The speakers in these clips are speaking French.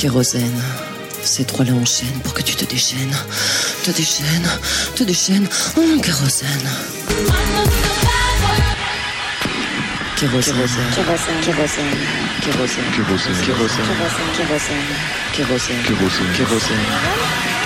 Kérosène. Ces trois-là enchaînent pour que tu te déchaînes. Te déchaînes, te déchaînes. Oh, kérosène. Kérosène. Kérosène. Kérosène. Kérosène. Kérosène. Kérosène. Kérosène. Kérosène. Kérosène. Kérosène.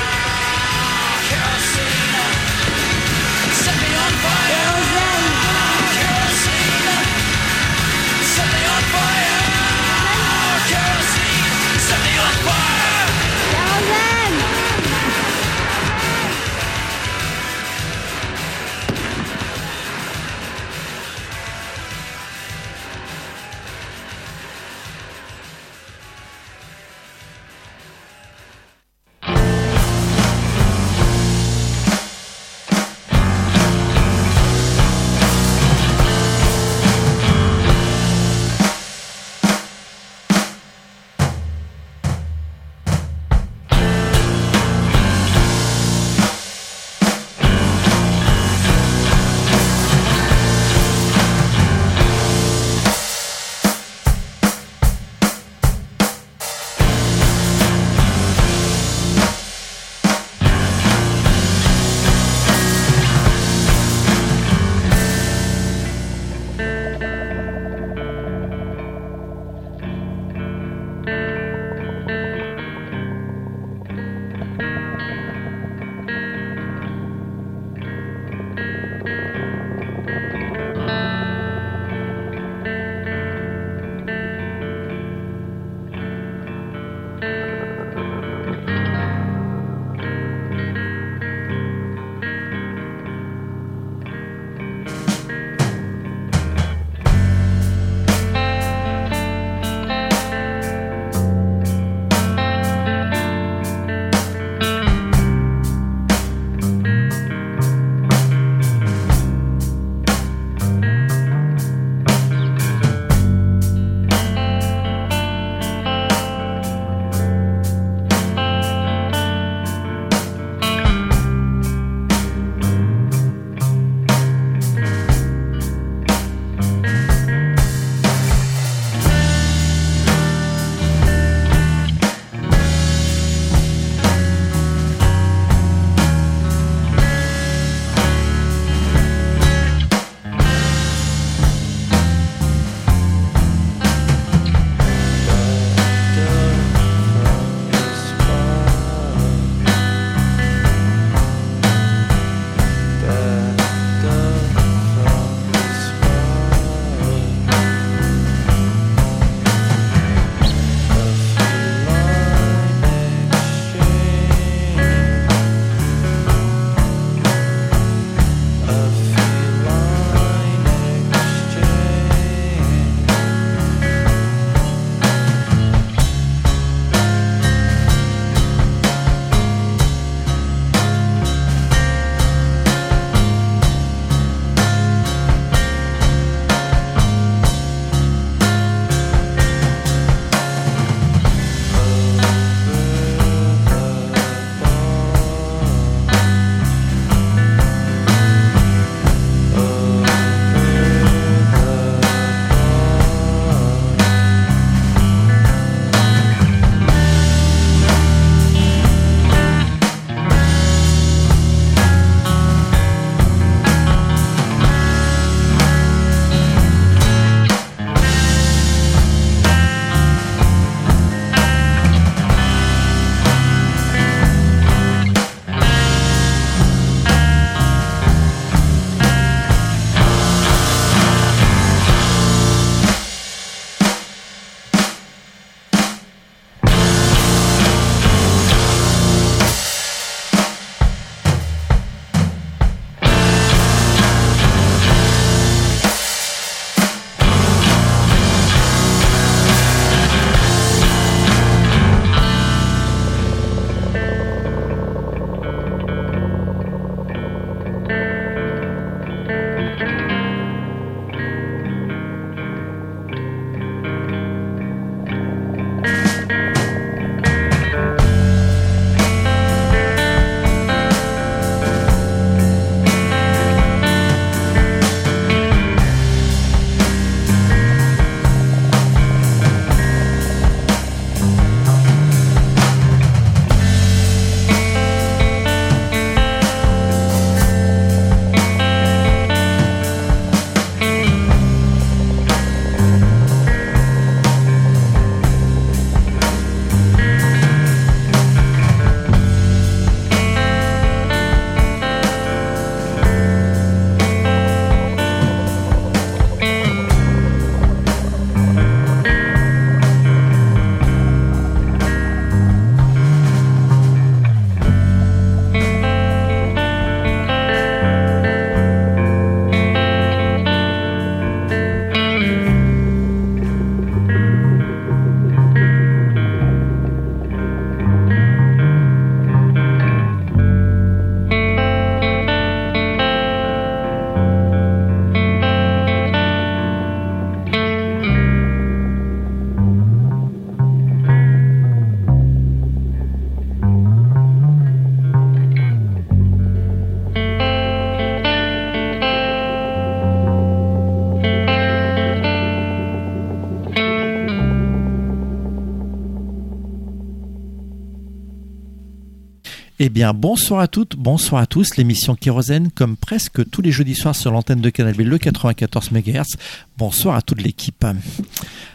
Eh bien, bonsoir à toutes, bonsoir à tous. L'émission Kérosène, comme presque tous les jeudis soirs sur l'antenne de Canal B, le 94 MHz. Bonsoir à toute l'équipe.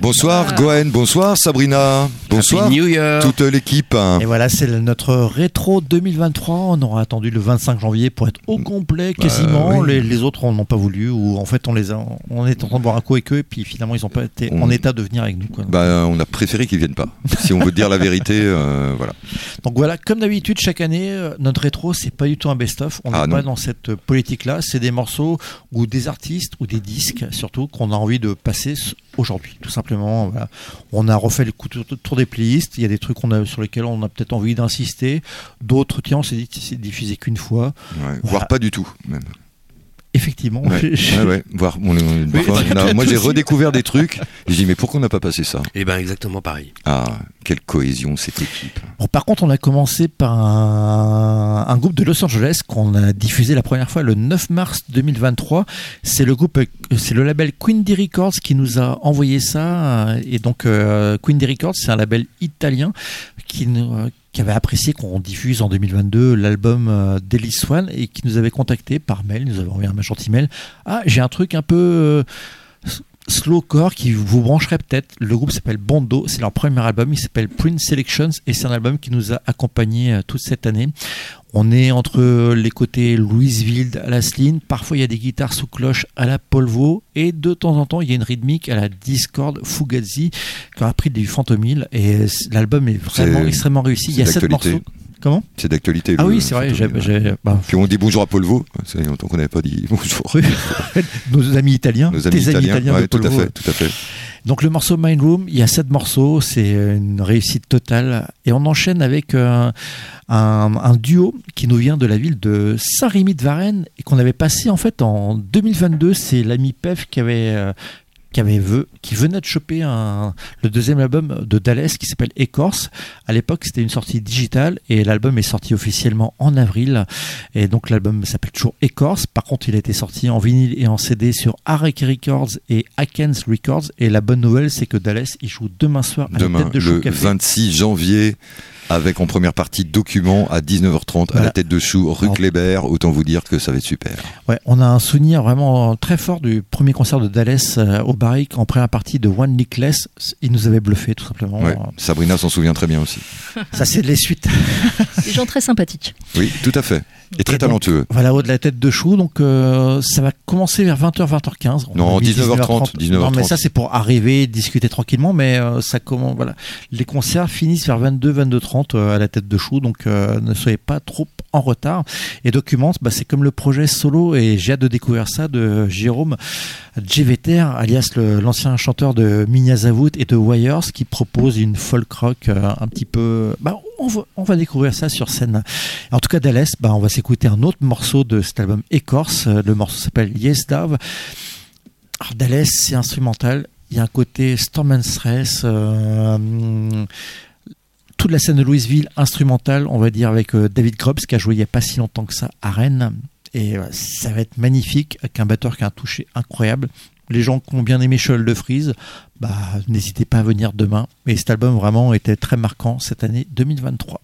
Bonsoir Goen, bonsoir Sabrina, bonsoir Happy New Year. toute l'équipe. Et voilà, c'est notre rétro 2023. On aura attendu le 25 janvier pour être au complet, quasiment. oui. les, les autres on n'ont pas voulu, ou en fait on les a, on est en train de boire un coup avec eux, et puis finalement ils n'ont pas été On- en état de venir avec nous. quoi. Bah, on a préféré qu'ils viennent pas. Si on veut dire la vérité, euh, voilà. Donc voilà, comme d'habitude, chaque année, euh, notre rétro, c'est pas du tout un best-of. On n'est Ah, pas non. dans cette politique-là. C'est des morceaux ou des artistes ou des disques, surtout, qu'on a envie de passer aujourd'hui, tout simplement. Voilà. On a refait le tour des playlists. Il y a des trucs a, sur lesquels on a peut-être envie d'insister. D'autres, tiens, on s'est dit que c'est diffusé qu'une fois. Ouais, Voire pas du tout, même. Effectivement. Ouais, j'ai- j'ai- ouais, ouais. Voire, on- on- Oui, on a- peut-être moi j'ai redécouvert des trucs. J'ai dit mais pourquoi on n'a pas passé ça? Eh ben exactement pareil. Ah, quelle cohésion cette équipe. Bon, par contre, on a commencé par un, un groupe de Los Angeles qu'on a diffusé la première fois le 9 mars 2023. C'est le groupe, c'est le label Quindy Records qui nous a envoyé ça. Et donc, euh, Quindy Records, c'est un label italien qui nous, euh, qui avait apprécié qu'on diffuse en 2022 l'album euh, d'Ellis Swan et qui nous avait contacté par mail, nous avait envoyé un gentil mail. Ah, j'ai un truc un peu euh, slowcore qui vous brancherait peut-être. Le groupe s'appelle Bondo, c'est leur premier album, il s'appelle Prince Selections et c'est un album qui nous a accompagnés euh, toute cette année. On est entre les côtés Louisville à la parfois il y a des guitares sous cloche à la Polvo et de temps en temps il y a une rythmique à la Discord Fugazi qui a pris du Fantomil et l'album est vraiment extrêmement réussi. Il y a sept morceaux. Comment C'est d'actualité. Ah oui, c'est vrai, bah, Puis on dit bonjour à Polvo. Ça fait longtemps qu'on n'avait pas dit bonjour. nos amis italiens, Nos amis tes amis italiens. italiens Ouais, de tout à fait, tout à fait. Donc le morceau Mind Room, il y a sept morceaux, c'est une réussite totale. Et on enchaîne avec euh, un, un duo qui nous vient de la ville de Saint-Rémy de Varennes et qu'on avait passé en fait en 2022. C'est l'ami Pef qui avait... qui, avait ve- qui venait de choper un, le deuxième album de Dallas qui s'appelle Écorce. À l'époque, c'était une sortie digitale et l'album est sorti officiellement en avril. Et donc, l'album s'appelle toujours Écorce. Par contre, il a été sorti en vinyle et en CD sur Arek Records et Akens Records. Et la bonne nouvelle, c'est que Dallas, il joue demain soir à Demain, la tête de Chou le Café. 26 janvier, avec en première partie document à 19h30 à la tête de chou, rue Kléber. Autant vous dire que ça va être super. Ouais, on a un souvenir vraiment très fort du premier concert de Dallas euh, au Barrick en première partie de One Lick Less. Il nous avait bluffé, tout simplement. Ouais. Sabrina s'en souvient très bien aussi. Ça, c'est les suites. Des gens très sympathiques. Oui, tout à fait. Et très Et donc, talentueux. Voilà, au de la tête de chou. Donc, euh, ça va commencer vers 20h, 20h15. On Non, a mis 19h30, Non, mais 19h30. ça, c'est pour arriver, discuter tranquillement. Mais euh, ça commence, voilà. Les concerts finissent vers 22, 22h30 euh, à la tête de chou. Donc, euh, ne soyez pas trop en retard. Et Document, bah, c'est comme le projet solo. Et j'ai hâte de découvrir ça de Jérôme Djeveter, alias l'ancien chanteur de Minyazavut et de Wires, qui propose une folk rock euh, un petit peu. Bah, on, va, découvrir ça sur scène. En tout cas, Dallas, bah, on va s'écouter un autre morceau de cet album Écorce. Euh, Le morceau s'appelle Yes Dove. Alors, Dallas, c'est instrumental. Il y a un côté Storm and Stress. euh, toute la scène de Louisville instrumentale, on va dire, avec David Grubbs qui a joué il n'y a pas si longtemps que ça à Rennes. Et ça va être magnifique avec un batteur qui a un toucher incroyable. Les gens qui ont bien aimé Cheval de Frise, bah, n'hésitez pas à venir demain. Et cet album vraiment était très marquant cette année 2023.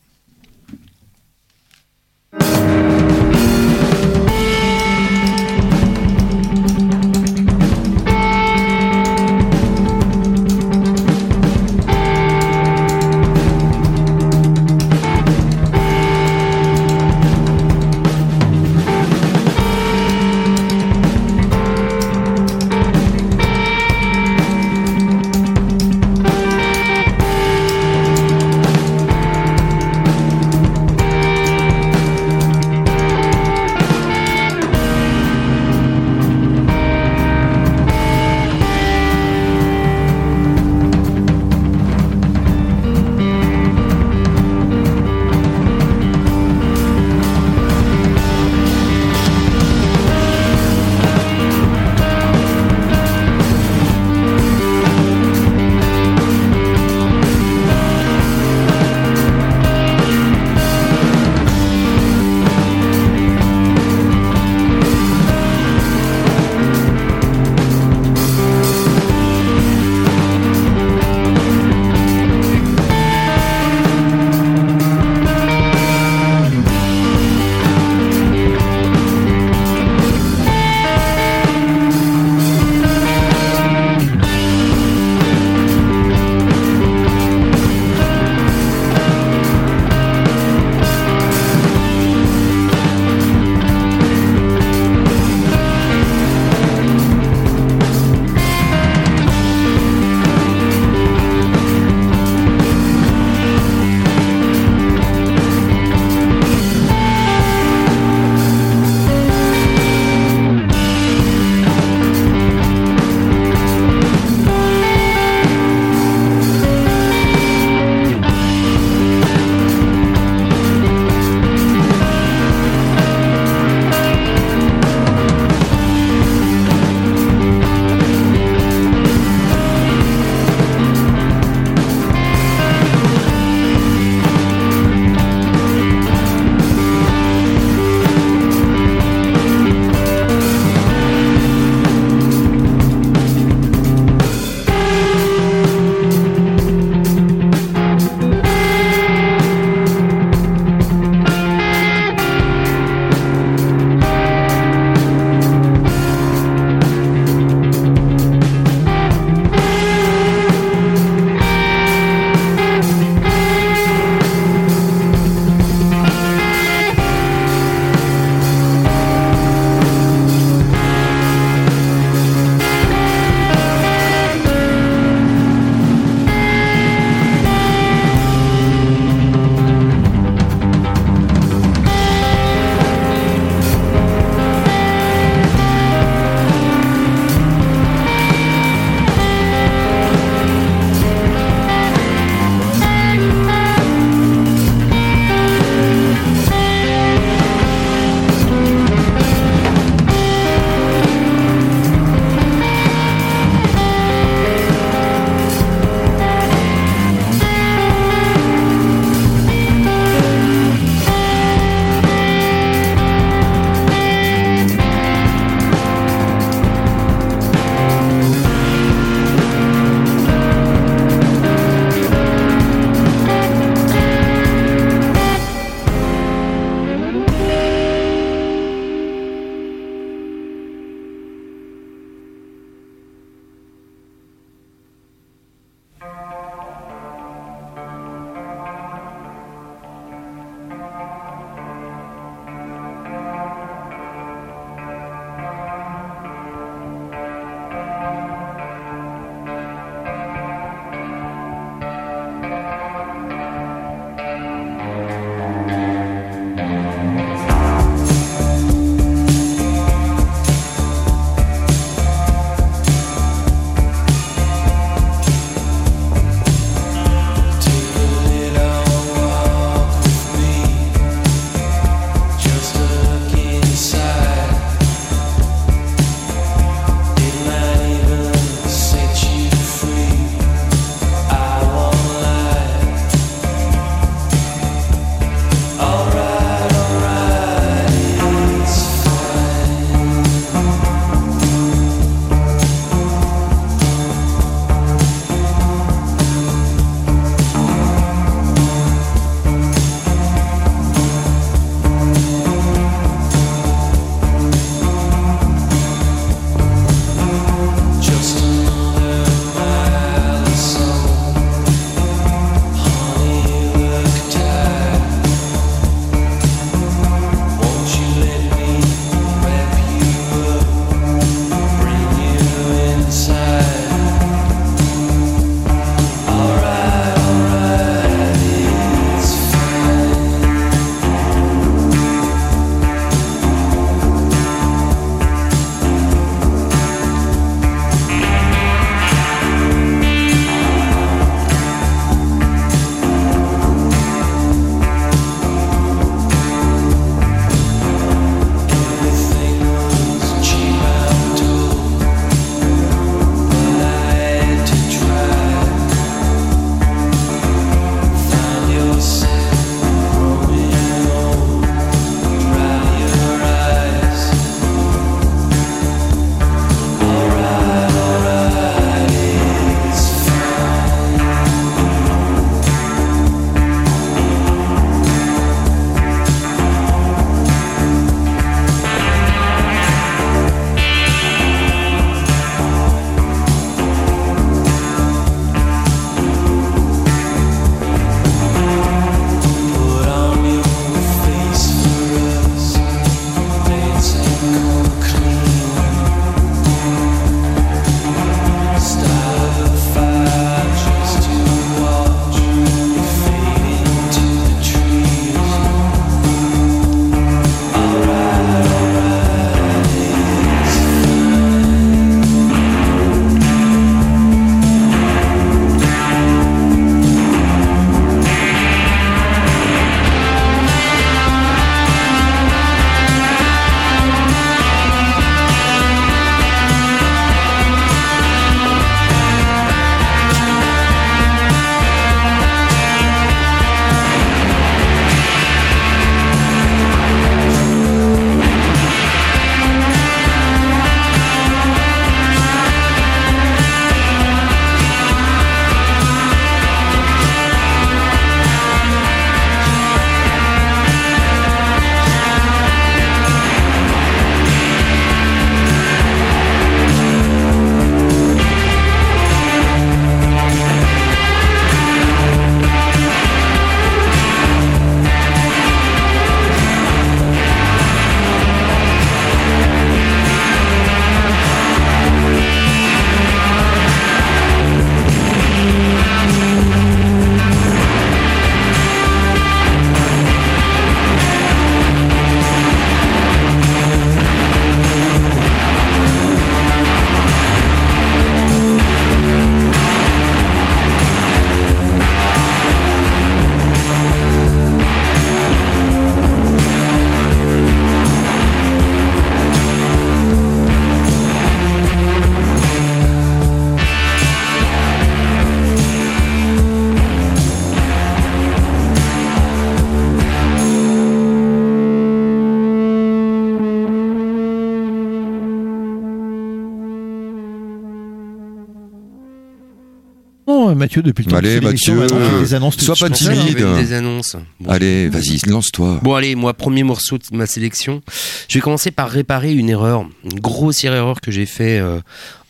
Mathieu, depuis le temps Allez, Mathieu, des annonces sois pas timide. Des annonces. Bon. Allez, vas-y, lance-toi. Bon allez, moi premier morceau de ma sélection. Je vais commencer par réparer une erreur, une grossière erreur que j'ai fait euh,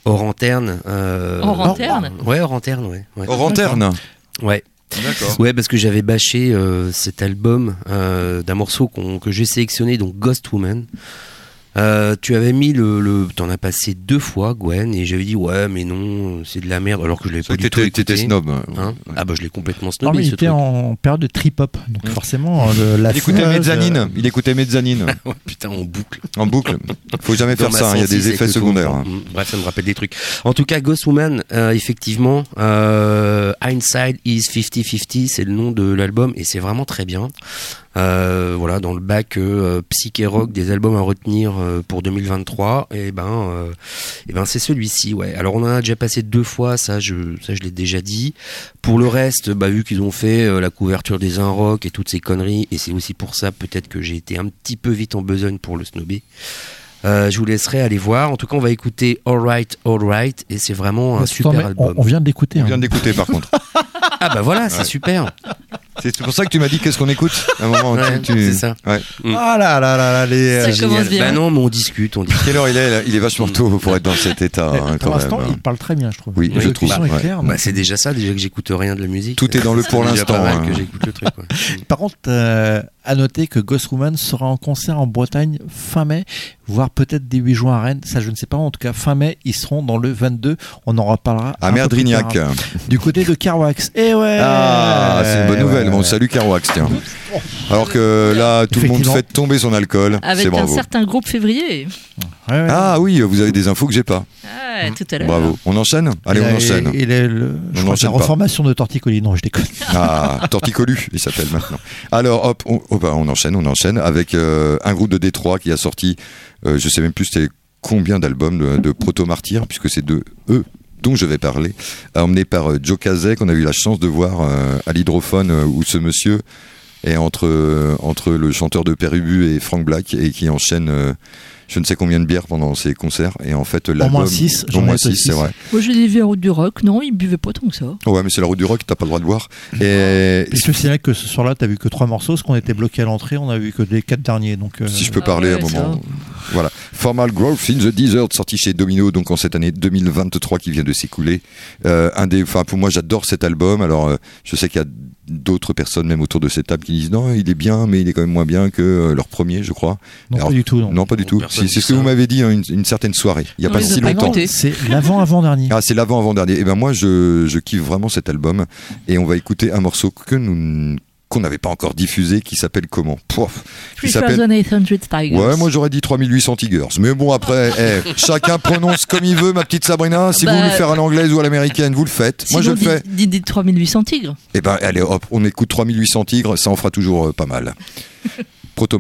hors antenne. euh, Hors antenne Ouais, hors anterne, ouais. Ouais. Hors anterne? Ouais. D'accord. Ouais, parce que j'avais bâché euh, cet album euh, d'un morceau que j'ai sélectionné, donc Ghost Woman. Euh, tu avais mis le, le t'en as passé deux fois Gwen et j'avais dit ouais mais non c'est de la merde alors que je l'avais pas du tout écouté. snob. Hein Ouais. ah bah je l'ai complètement Non, snobé mais il ce était truc. en période de trip-hop, donc forcément, le- la Il écoutait Mezzanine. euh, Il écoutait Mezzanine Ouais, putain en boucle. en boucle. Faut jamais faire ça. hein, Il y a 106 des effets secondaires. hein. Mm, Bref, ça me rappelle des trucs. En tout cas, Ghost Woman, euh, effectivement, euh, Hindsight is 50-50, c'est le nom de l'album et c'est vraiment très bien. Euh, voilà, dans le bac euh, psyché rock des albums à retenir euh, pour 2023, et ben, euh, et ben c'est celui-ci. Ouais. Alors on en a déjà passé deux fois, ça je, ça je l'ai déjà dit. Pour le reste, bah vu qu'ils ont fait euh, la couverture des un rock et toutes ces conneries, et c'est aussi pour ça peut-être que j'ai été un petit peu vite en besogne pour le snobber. Euh, je vous laisserai aller voir. En tout cas, on va écouter Alright, Alright, et c'est vraiment un super on, album. on vient de l'écouter. On hein. vient d'écouter par contre. Ah bah voilà, c'est super. C'est pour ça que tu m'as dit qu'est-ce qu'on écoute à un moment. Ouais, tu- c'est ça. Ouais. Ah là là là là, les. Ça euh, commence bien. Bah non, mais on discute, on dit. Quelle heure il est là Il est vachement tôt pour être dans cet état. hein, pour l'instant, même. il parle très bien, je trouve. Oui, je trouve, ouais. Bah donc- c'est déjà ça, déjà que j'écoute rien de la musique. Tout est dans le pour l'instant, hein. que j'écoute le truc. quoi. Par contre, euh, à noter que Ghost Woman sera en concert en Bretagne fin mai, voire peut-être début juin à Rennes. Ça, je ne sais pas. En tout cas, fin mai, ils seront dans le 22. On en reparlera. À plus Merdrignac. Du côté de Carwax. Et ouais. Ah, c'est une bonne nouvelle. ouais, Bon, salut Carwax, tiens. Alors que là, tout le monde fait tomber son alcool. Avec un bravo. certain groupe février. Ouais, ouais. Ah oui, vous avez des infos que j'ai pas. Ah, tout à l'heure. Bravo. On enchaîne Allez, Il on a- enchaîne. Il est le, je On crois, enchaîne la pas. reformation de Torticolis. Non, je déconne. Ah, Torticolu, il s'appelle maintenant. Alors, hop, on, oh, bah, on enchaîne, on enchaîne avec euh, un groupe de Détroit qui a sorti, euh, je sais même plus c'était combien d'albums de, de Proto Martyr, puisque c'est de eux dont je vais parler, emmené par euh, Joe Kazek, qu'on a eu la chance de voir euh, à l'hydrophone, euh, où ce monsieur est entre, euh, entre le chanteur de Pérubu et Frank Black, et qui enchaîne euh, je ne sais combien de bières pendant ses concerts, et en fait, l'album... moins six, Au j'en ai moins 6, c'est vrai. Moi, je l'ai vu à Route du Rock. Non, il buvait pas tant que ça. Ouais, mais c'est la route du rock, t'as pas le droit de boire. Et je te signale que ce soir-là, t'as vu que trois morceaux, parce qu'on était bloqué à l'entrée, on a vu que les quatre derniers. Donc, euh, si je peux Ah parler ouais, à un ça. moment. Voilà. Formal Growth in the Desert, sorti chez Domino, donc en cette année 2023 qui vient de s'écouler. Euh, un des, enfin pour moi, j'adore cet album. Alors, euh, je sais qu'il y a d'autres personnes, même autour de cette table, qui disent non, il est bien, mais il est quand même moins bien que leur premier, je crois. non, Alors, pas du tout. Non. Non, pas du tout. Personne C'est ce que vous m'avez dit une, une certaine soirée, il y a pas si longtemps. C'est l'avant-avant-dernier. Ah, c'est l'avant-avant-dernier. Et ben moi, je, je kiffe vraiment cet album. Et on va écouter un morceau que nous qu'on n'avait pas encore diffusé, qui s'appelle comment? Pouf. Qui s'appelle 3800 Tigers. Ouais, moi j'aurais dit 3800 Tigers. Mais bon, après, eh, chacun prononce comme il veut, ma petite Sabrina. Si Bah, vous voulez le faire à l'anglaise ou à l'américaine, vous le faites. moi je le fais. dis 3800 tigres. Et ben, allez, hop, on écoute 3800 Tigres, ça en fera toujours euh, pas mal. Proto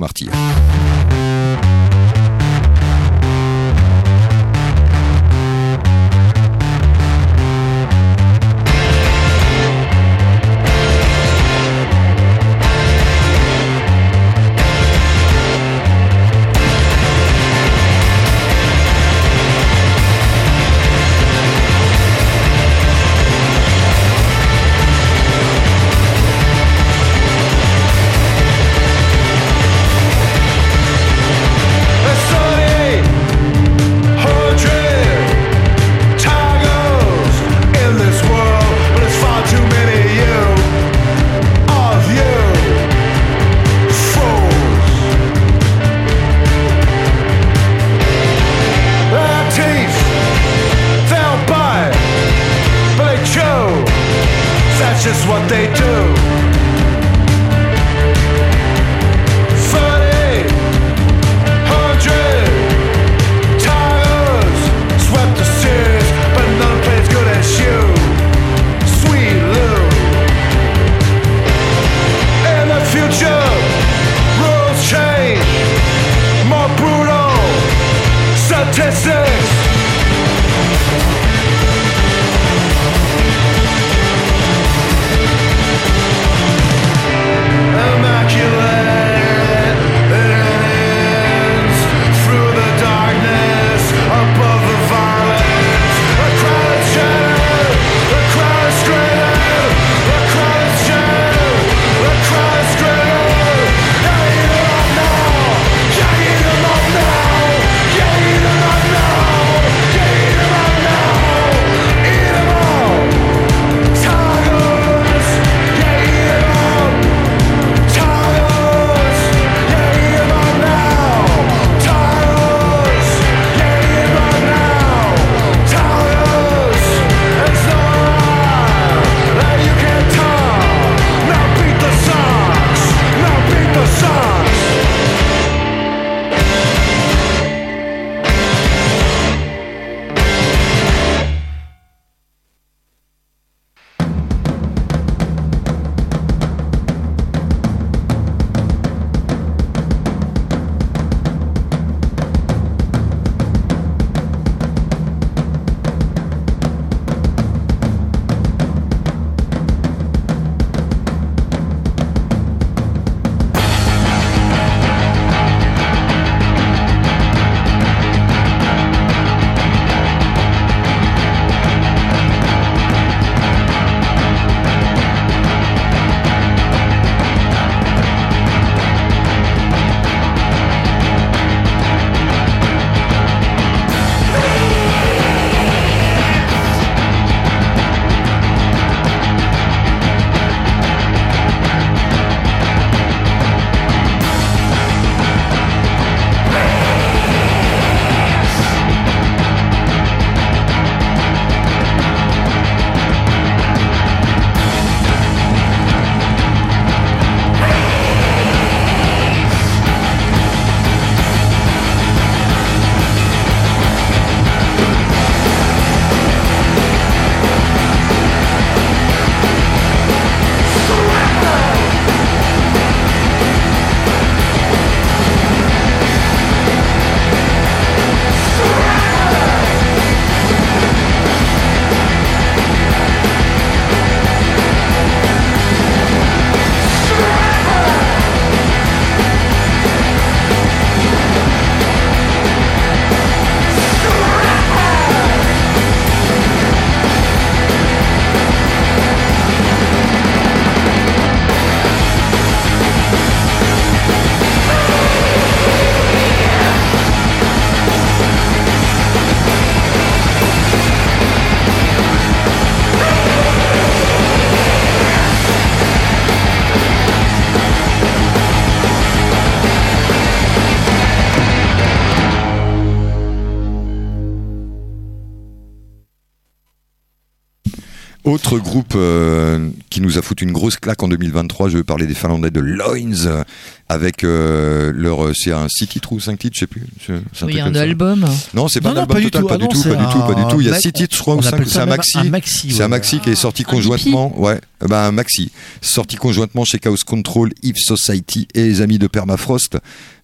Autre groupe euh, qui nous a foutu une grosse claque en 2023, je veux parler des Finlandais de Loins, euh, avec euh, leur. C'est un 6 titres ou 5 titres, je sais plus. c'est Oui, un ça. album. Non, c'est pas Non, un non, album pas du total, tout. pas Ah du non, tout, c'est pas du tout, pas du un tout. Il y a mec- 6 titres, je crois, on ou 5. appelle ça C'est un même maxi. un maxi, C'est ouais. un maxi qui est sorti Un conjointement. Ouais, Eh ben, un maxi. Sorti conjointement chez Chaos Control, Eve Society et les amis de Permafrost.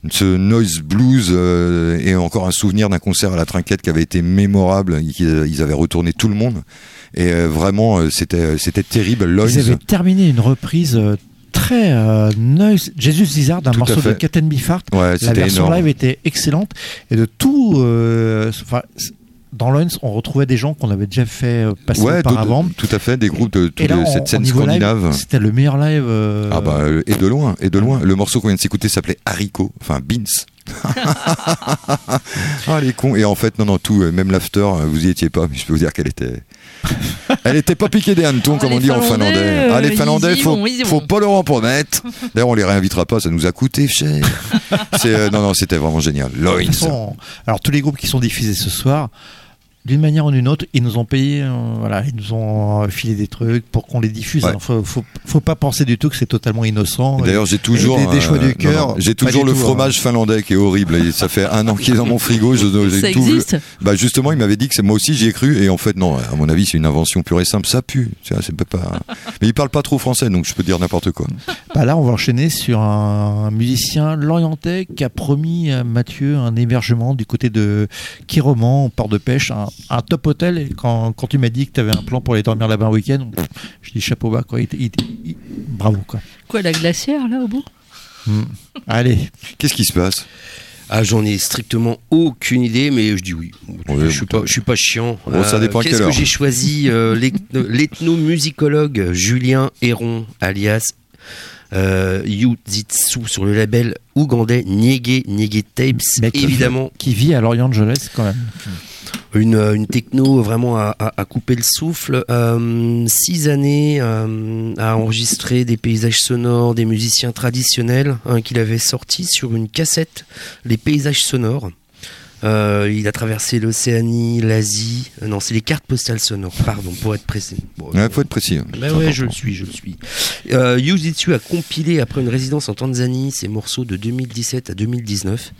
Ce noise blues euh, et encore un souvenir d'un concert à la trinquette qui avait été mémorable. Ils, ils avaient retourné tout le monde. Et euh, vraiment, euh, c'était c'était terrible. Loins. Ils avaient terminé une reprise euh, très euh, noise, Jesus Lizard, d'un morceau de and Beefheart. Ouais, La version énorme. live était excellente. Et de tout. euh, dans Loins, on retrouvait des gens qu'on avait déjà fait euh, passer Ouais, auparavant. tout, à fait, des groupes de, cette scène scandinave. C'était le meilleur live. euh, Ah bah euh, et de loin, et de loin. Le morceau qu'on vient de s'écouter s'appelait Haricot, enfin Beans. ah les cons. Et en fait non non tout, euh, même l'after, euh, vous y étiez pas, mais je peux vous dire qu'elle était, elle était pas piquée des hannetons Ah, comme les on dit en Finlandais, euh, ah les finlandais, faut, vont, faut vont. pas leur en promettre. D'ailleurs on les réinvitera pas, ça nous a coûté cher. Euh, non non c'était vraiment génial. façon, alors tous les groupes qui sont diffusés ce soir, d'une manière ou d'une autre, ils nous ont payé, euh, voilà, ils nous ont euh, filé des trucs pour qu'on les diffuse. Ouais. Alors, faut, faut, faut pas penser du tout que c'est totalement innocent. D'ailleurs, j'ai toujours des- des euh, du cœur, J'ai toujours le tout, fromage finlandais qui est horrible. Et ça fait un an qu'il est dans mon frigo. Je, j'ai Ça tout- existe Bah justement, il m'avait dit que c'est moi aussi j'y ai cru et en fait non. À mon avis, c'est une invention pure et simple. Ça pue. C'est pas. Mais il parle pas trop français, donc je peux dire n'importe quoi. Bah là, on va enchaîner sur un musicien lorientais qui a promis à Mathieu un hébergement du côté de Kiroman, au port de pêche, un, un top hôtel. Et quand, quand tu m'as dit que tu avais un plan pour aller dormir là-bas un week-end, je dis chapeau bas, quoi. Il- il- il- bravo, quoi. Quoi, la glacière, là, au bout? Allez, Qu'est-ce qui se passe? Ah, j'en ai strictement aucune idée, mais je dis oui. Je suis pas, je suis pas chiant. Euh, Bon, ça dépend à Qu'est-ce que j'ai choisi euh, l'ethno- L'ethnomusicologue Julien Héron, alias euh, Yuzitsu, sur le label ougandais Niege Niege Tapes. Mec, Évidemment, qui vit à Los Angeles quand même. Une, euh, une techno vraiment à, à- à couper le souffle. Euh, six années euh, à enregistrer des paysages sonores, des musiciens traditionnels hein, qu'il avait sortis sur une cassette, les paysages sonores. Euh, il a traversé l'Océanie, l'Asie. euh, non, c'est les cartes postales sonores, pardon, pour être précis. Bon, Ouais, faut être précis. hein. bah ouais, je le suis, je le suis. Euh, Yuzitsu a compilé après une résidence en Tanzanie ses morceaux de 2017 à 2019.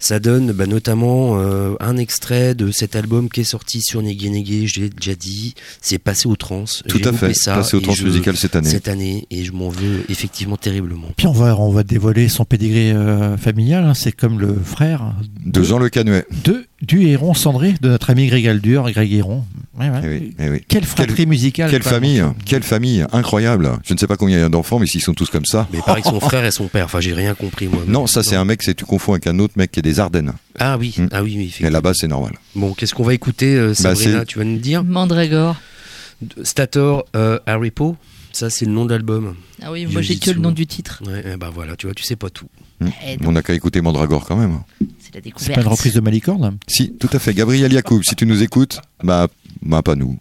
Ça donne bah, notamment euh, un extrait de cet album qui est sorti sur Nege Nege, je l'ai déjà dit. C'est passé au trans. Tout à fait. Ça, Passé au et trans musical cette année. Cette année, et je m'en veux effectivement terriblement. Puis on va, on va dévoiler son pédigré euh, familial. hein. C'est comme le frère De Jean Le Canuet. de, du héron cendré de notre ami Greg Aldur, Greg Héron. Ouais, ouais. Eh oui, eh oui. Quelle fratrie musicale. Quelle famille, quelle famille, incroyable. Je ne sais pas combien il y a d'enfants, mais s'ils sont tous comme ça. Mais pareil que son frère et son père. Enfin, j'ai rien compris moi. Non, ça c'est un mec, c'est tu confonds avec un autre mec qui est des Ardennes. Ah oui, Hmm. ah oui, oui, Et là-bas, c'est normal. Bon, qu'est-ce qu'on va écouter, euh, Sabrina Bah, c'est- Tu vas nous dire Mandragore. Stator euh, Haripo, ça c'est le nom de l'album. Ah oui, moi j'ai que le nom du titre. Ouais, eh ben voilà, tu vois, tu sais pas tout. Eh non, On n'a qu'à écouter Mandragore quand même. c'est la C'est pas une reprise de Malicorne Si, tout à fait. Gabriel Yacoub, si tu nous écoutes, bah, bah pas nous.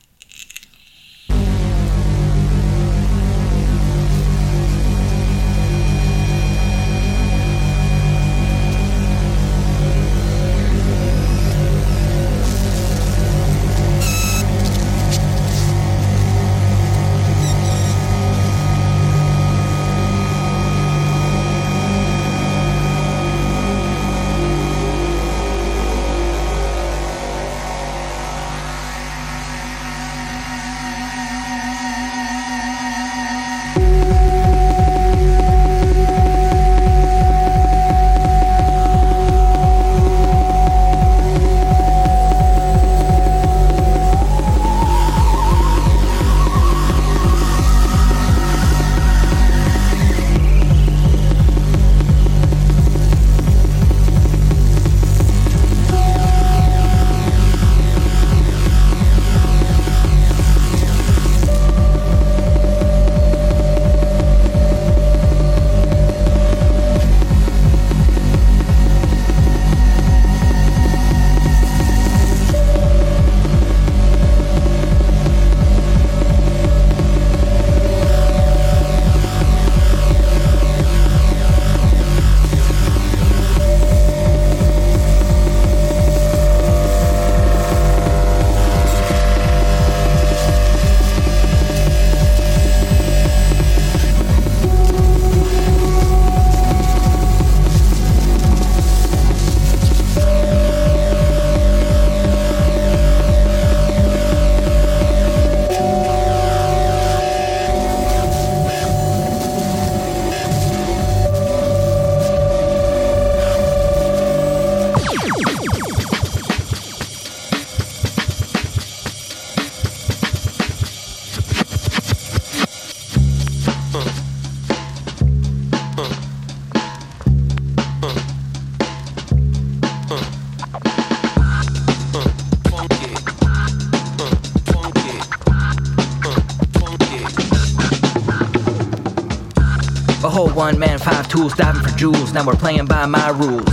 Now we're playing by my rules.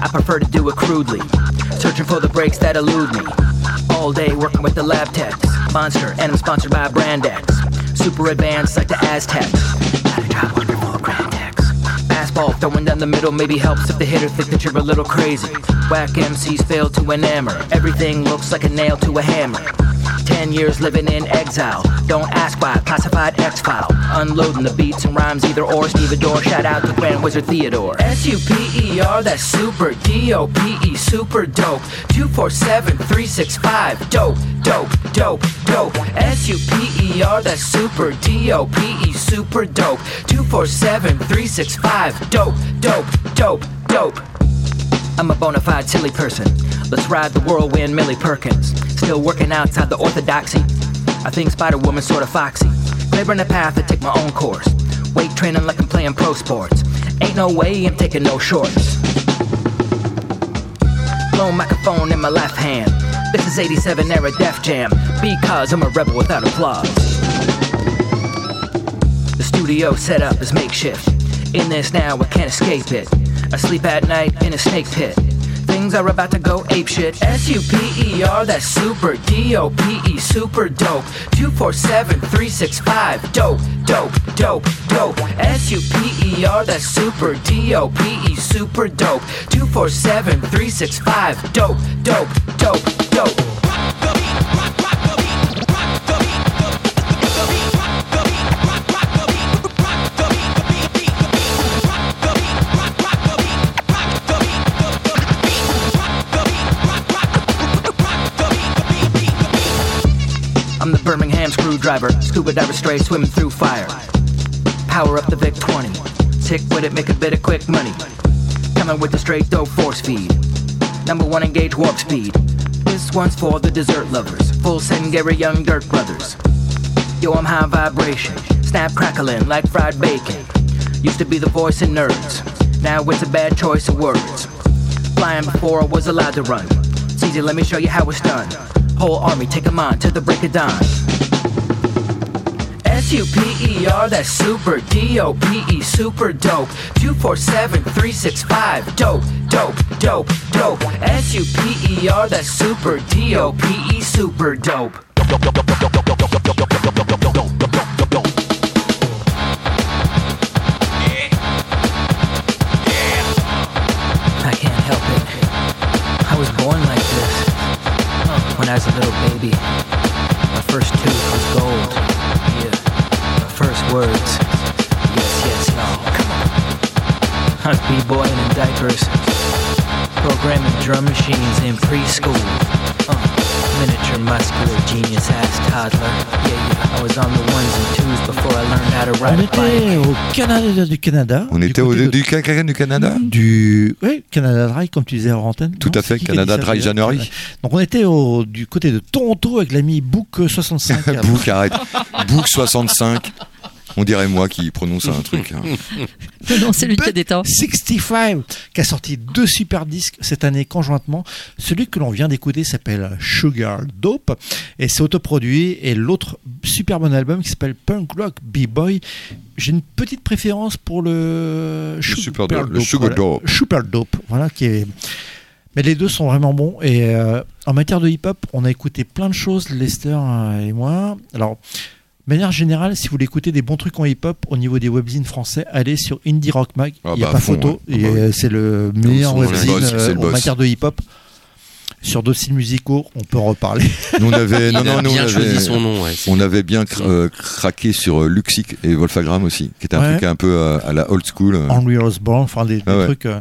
I prefer to do it crudely, searching for the breaks that elude me. All day working with the lab techs. Monster, and I'm sponsored by Brandex. Super advanced like the Aztecs. Got working for Grand Tex. Fastball throwing down the middle maybe helps if the hitter think that you're a little crazy. Whack MCs fail to enamor. Everything looks like a nail to a hammer. Ten years living in exile. Don't ask why. Classified X file. Unloading the beats and rhymes either or. Stevedore. Shout out to Grand Wizard Theodore. S U P E R. That's super. D O P E. Super dope. Two four seven three six five. Dope. Dope. Dope. Dope. S U P E R. That's super. D O P E. Super dope. Two four seven three six five. Dope. Dope. Dope. Dope. I'm a bona fide silly person. Let's ride the whirlwind, Millie Perkins. Still working outside the orthodoxy. I think Spider Woman's sort of foxy. Laboring a path to take my own course. Weight training like I'm playing pro sports. Ain't no way I'm taking no shorts. Blown microphone in my left hand. This is 87 era Def Jam. Because I'm a rebel without applause. The studio setup is makeshift. In this now, I can't escape it. I sleep at night in a snake pit. Things are about to go apeshit. S U P E R, that's super. D O P E, super dope. 247 365, dope, dope, dope, dope. S U P E R, that's super. D O P E, super dope. 247 365, dope, dope, dope, dope. Screwdriver, scuba diver straight swimming through fire. Power up the Vic 20, sick with it, make a bit of quick money. Coming with the straight dope force feed. Number one engage warp speed. This one's for the dessert lovers, full send Gary Young Dirt Brothers. Yo, I'm high vibration, snap crackling like fried bacon. Used to be the voice of nerds, now it's a bad choice of words. Flying before I was allowed to run. It's easy, let me show you how it's done. Whole army take 'em on to the break of dawn. S U P E R, that's super. D O P E, super dope. 247 365, dope, dope, dope, dope. S U P E R, that's super. D O P E, super dope. B-boying in diapers. Programming drum machines in preschool. Uh, miniature muscular genius ass toddler. Yeah, yeah. I was on the ones and twos before I learned how to On ride a était bike. au Canada du Canada. On du était au du, Canada du Canada? Du ouais, Canada Dry comme tu disais en antenne. Tout Non, à fait, Canada Dry January. Donc on était au, du côté de Toronto avec l'ami Book 65. Book, arrête. Book 65. On dirait moi qui prononce un truc. hein. Non, c'est lui qui a des temps. 65 qui a sorti deux super disques cette année conjointement. Celui que l'on vient d'écouter s'appelle Sugar Dope et c'est autoproduit et l'autre super bon album qui s'appelle Punk Rock B-Boy. J'ai une petite préférence pour le, Super Dope, le Sugar voilà. Dope. Super Dope, voilà qui est mais les deux sont vraiment bons et euh, en matière de hip-hop, on a écouté plein de choses, Lester euh, et moi. Alors, de manière générale, si vous voulez écouter des bons trucs en hip-hop au niveau des webzines français, allez sur Indie Rock Mag. Ah Il n'y a bah, pas fond, photo. ouais. Ah bah euh, c'est le meilleur webzine euh, en matière de hip-hop. Sur d'autres styles musicaux, on peut en reparler. Nous on avait, non, Il a non, nous, bien on choisi avait, son nom. Ouais, c'est- on avait bien cr- euh, craqué sur euh, Luxic et Wolfagram aussi, qui était un Ouais. truc un peu à la old school. Henry Osborne, enfin des, des Ah ouais. trucs. euh,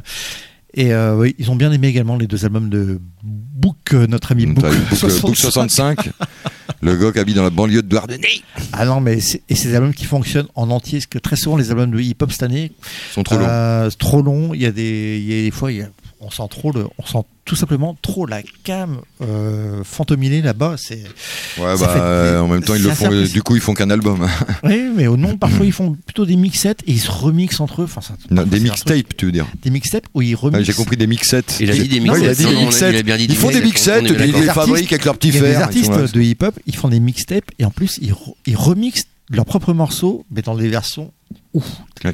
et euh, oui, ils ont bien aimé également les deux albums de Book, euh, notre ami Book. Book, euh, Book 65. 65, le gars qui habite dans la banlieue de Douarnenez. Ah non, mais c'est- et ces albums qui fonctionnent en entier, parce que très souvent les albums de hip-hop cette année, sont trop longs. euh, trop long. Il y a des, il y a des fois, il y a- on sent trop le, on sent tout simplement trop la cam euh, fantominer là-bas. C'est Ouais, bah, fait- euh, en même temps, ils le font, du coup, ils font qu'un album. oui, mais au nom parfois ils font plutôt des mixettes et ils se remixent entre eux. Enfin, ça- Non, parfois, des mixtapes, tu veux dire. Des mixtapes où ils Ouais, remixent. J'ai compris des mixettes. Il a dit des Ouais, il a mixettes. Ils font des mixettes, ils les Les fabriquent avec leurs petits fers. là. artistes de hip-hop, ils font des mixtapes et en plus ils remixent leurs propres morceaux, mais dans des versions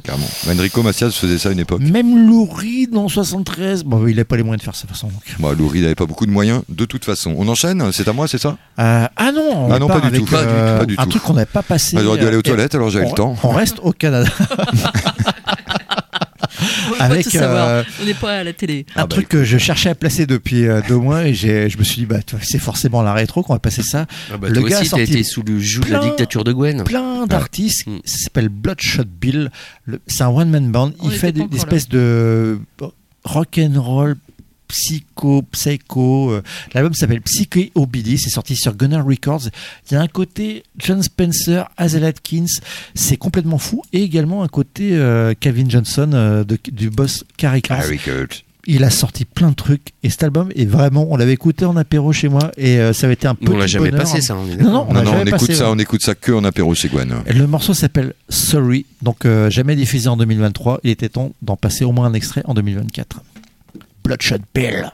Carrément. Enrico Macias faisait ça à une époque. Même Lou Reed en 73, bon, il n'a pas les moyens de faire ça de toute façon. donc. Bon, Lou Reed n'avait pas beaucoup de moyens, de toute façon. On enchaîne C'est à moi, c'est ça? Euh, ah non, on Ah non, pas du tout, pas du euh, pas du un tout. truc qu'on n'avait pas passé. Ah, J'aurais dû aller aux euh, toilettes, alors j'avais le temps. On reste au Canada. Avec, tout euh, On n'est pas à la télé. Un truc que je cherchais à placer depuis euh, deux mois et j'ai, je me suis dit, bah, c'est forcément la rétro qu'on va passer ça. Ah bah, Le toi gars a aussi, sorti été sous le joug de la plein- dictature de Gwen. Plein d'artistes, Mm. ça s'appelle Bloodshot Bill. C'est un one-man band. On Il fait des, des espèces de rock and roll psycho, psycho. euh, L'album s'appelle Psycho-Billy, c'est sorti sur Gunner Records. Il y a un côté John Spencer, Hazel Atkins, c'est complètement fou. Et également un côté euh, Kevin Johnson euh, de- du boss Carrie. Il a sorti plein de trucs et cet album est vraiment, on l'avait écouté en apéro chez moi et euh, ça avait été un peu. On l'a jamais passé, ça. on Non, non, on Non, on écoute passé, ça, ouais. on écoute ça que en apéro chez Gwen. Et Le morceau s'appelle Sorry, donc euh, jamais diffusé en 2023. Il était temps d'en passer au moins un extrait en 2024. Bloodshot Bill.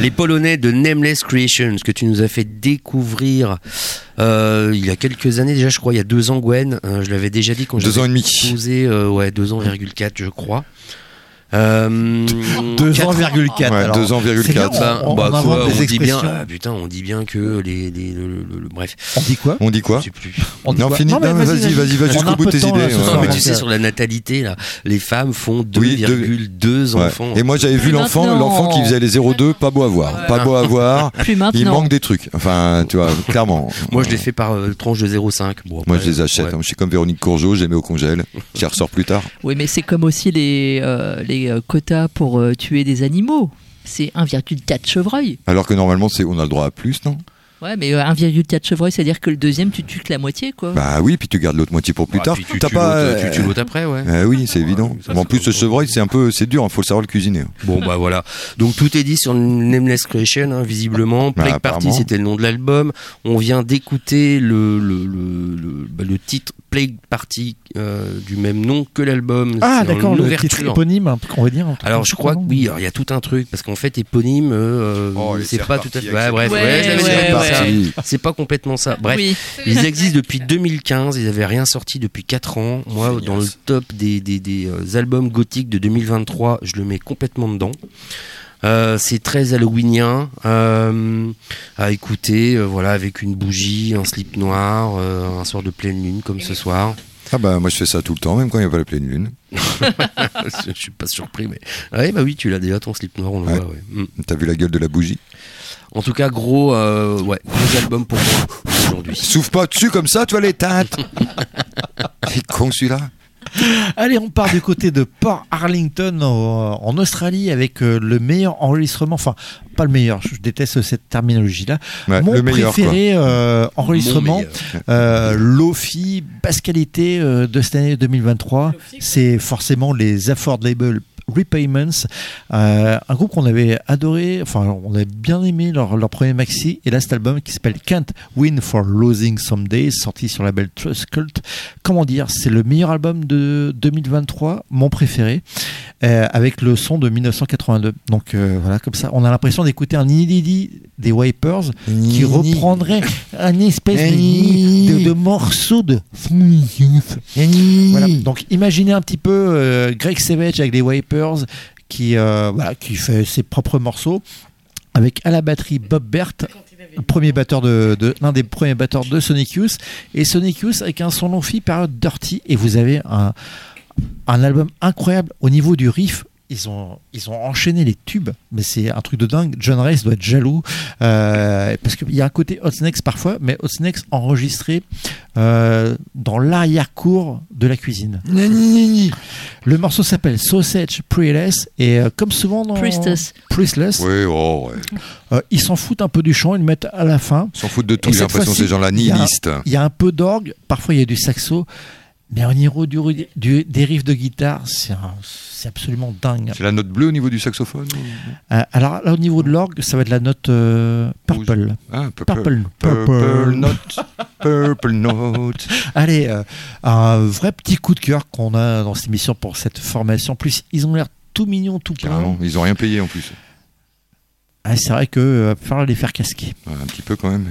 Les Polonais de Nameless Creations que tu nous as fait découvrir euh, il y a quelques années déjà, je crois, il y a deux ans, Gwen. Euh, je l'avais déjà dit quand Deux j'avais ans et demi. posé, euh, ouais, deux ans virgule quatre, je crois. Euh, 2 quatre ans, virgule 4. Ouais, alors, deux ans, virgule c'est bien, quatre. Ben, on, on bah, quoi, des on dit bien, expressions. ah, putain, on dit bien que les, les- le, le- le- bref, On dit quoi On dit quoi je sais plus. On dit Non, quoi Non, mais vas-y, vas-y, vas On jusqu'au bout de tes idées. là, ouais. Non, mais tu sais, euh, sur la natalité, là, les femmes font Oui, deux- 2,2 Ouais. enfants. Et moi j'avais vu l'enfant, l'enfant qui faisait les 0,2, pas beau à voir, pas beau à voir. Plus Il manque des trucs. Enfin, tu vois, clairement. Moi, je l'ai fait par euh, tranche de 0,5. Bon, Moi, je les achète. ouais. hein. Je suis comme Véronique Courgeot, j'ai mis au congèle. J'y ressors plus tard. Oui, mais c'est comme aussi les, les euh, quotas pour euh, tuer des animaux. C'est 1,4 chevreuil. Alors que normalement, c'est, on a le droit à plus, non? Ouais, mais euh, 1,4 chevreuil, c'est-à-dire que le deuxième, tu tues que la moitié, quoi. Bah oui, puis tu gardes l'autre moitié pour plus Ah, tard. puis tu tues pas. l'autre- tu euh, tues l'autre après, ouais. euh, oui, c'est évident. ça, Bon, en plus, le chevreuil, c'est un peu, c'est dur. Il faut le savoir le cuisiner. Bon bah voilà. Donc tout est dit sur Nameless Creation, hein, visiblement. Bah, Plague Party, c'était le nom de l'album. On vient d'écouter le le, le, le, bah, le titre Plague Party euh, du même nom que l'album. Ah, d'accord, le titre éponyme, on va dire. Alors je crois que oui, il y a tout un truc parce qu'en fait éponyme, euh, Oh, c'est pas tout à fait. Ouais, bref, Ouais, ouais. Ça. C'est pas complètement ça. Bref, Oui. ils existent depuis 2015, ils avaient rien sorti depuis 4 ans. Moi, Génial, dans le top des, des, des, euh, albums gothiques de 2023, je le mets complètement dedans. Euh, c'est très halloweenien euh, à écouter, euh, voilà, avec une bougie, un slip noir, euh, un soir de pleine lune comme ce soir. Ah bah moi je fais ça tout le temps, même quand il n'y a pas la pleine lune. je suis pas surpris, mais ouais, bah oui, tu l'as déjà ton slip noir, on le Ouais. voit. Ouais. Mm. T'as vu la gueule de la bougie? En tout cas, gros, euh, ouais, gros album pour moi aujourd'hui. Souffle pas dessus comme ça, tu vas l'éteindre. C'est con celui-là. Allez, on part du côté de Port Arlington en, en Australie avec euh, le meilleur enregistrement. Enfin, pas le meilleur, je déteste cette terminologie-là. Ouais, Mon le meilleur préféré euh, enregistrement, euh, Lofi, basse qualité euh, de cette année 2023. C'est forcément les Affordable Repayments, euh, un groupe qu'on avait adoré, enfin on avait bien aimé leur, leur premier maxi, et là cet album qui s'appelle Can't Win for Losing Someday, sorti sur la label Trust Cult. Comment dire, c'est le meilleur album de 2023, mon préféré, euh, avec le son de 1982. Donc euh, voilà, comme ça, on a l'impression d'écouter un inédit des Wipers qui reprendrait un espèce de, de, morceau de voilà. Donc imaginez un petit peu Greg Savage avec les Wipers qui, euh, voilà, qui fait ses propres morceaux avec à la batterie Bob Bert, premier batteur de, l'un des premiers batteurs de Sonic Youth et Sonic Youth avec un son long-fi période dirty et vous avez un, un album incroyable au niveau du riff. Ils ont, ils ont enchaîné les tubes, mais c'est un truc de dingue. John Rice doit être jaloux euh, parce qu'il y a un côté Hot Snakes parfois, mais Hot Snakes enregistré euh, dans l'arrière-cour de la cuisine. Le morceau s'appelle Sausage Priestless et euh, comme souvent dans Priestess. Priestless, Oui, oh, ouais. euh, ils s'en foutent un peu du chant, ils le mettent à la fin. Ils s'en foutent de tout, j'ai l'impression fois-ci, ces gens-là nihilistes. Il y a un peu d'orgue, parfois il y a du saxo, mais au niveau du, du- des riffs de guitare, c'est absolument dingue. C'est la note bleue au niveau du saxophone ou- Euh, alors là, au niveau de l'orgue, ça va être la note euh, purple. Ah, Purple. Purple note. Purple note. Allez, euh, un vrai petit coup de cœur qu'on a dans cette émission pour cette formation. En plus, ils ont l'air tout mignons, tout Carrément. Ils ont rien payé en plus. Ah, c'est vrai que va falloir les faire casquer. Ouais, un petit peu quand même.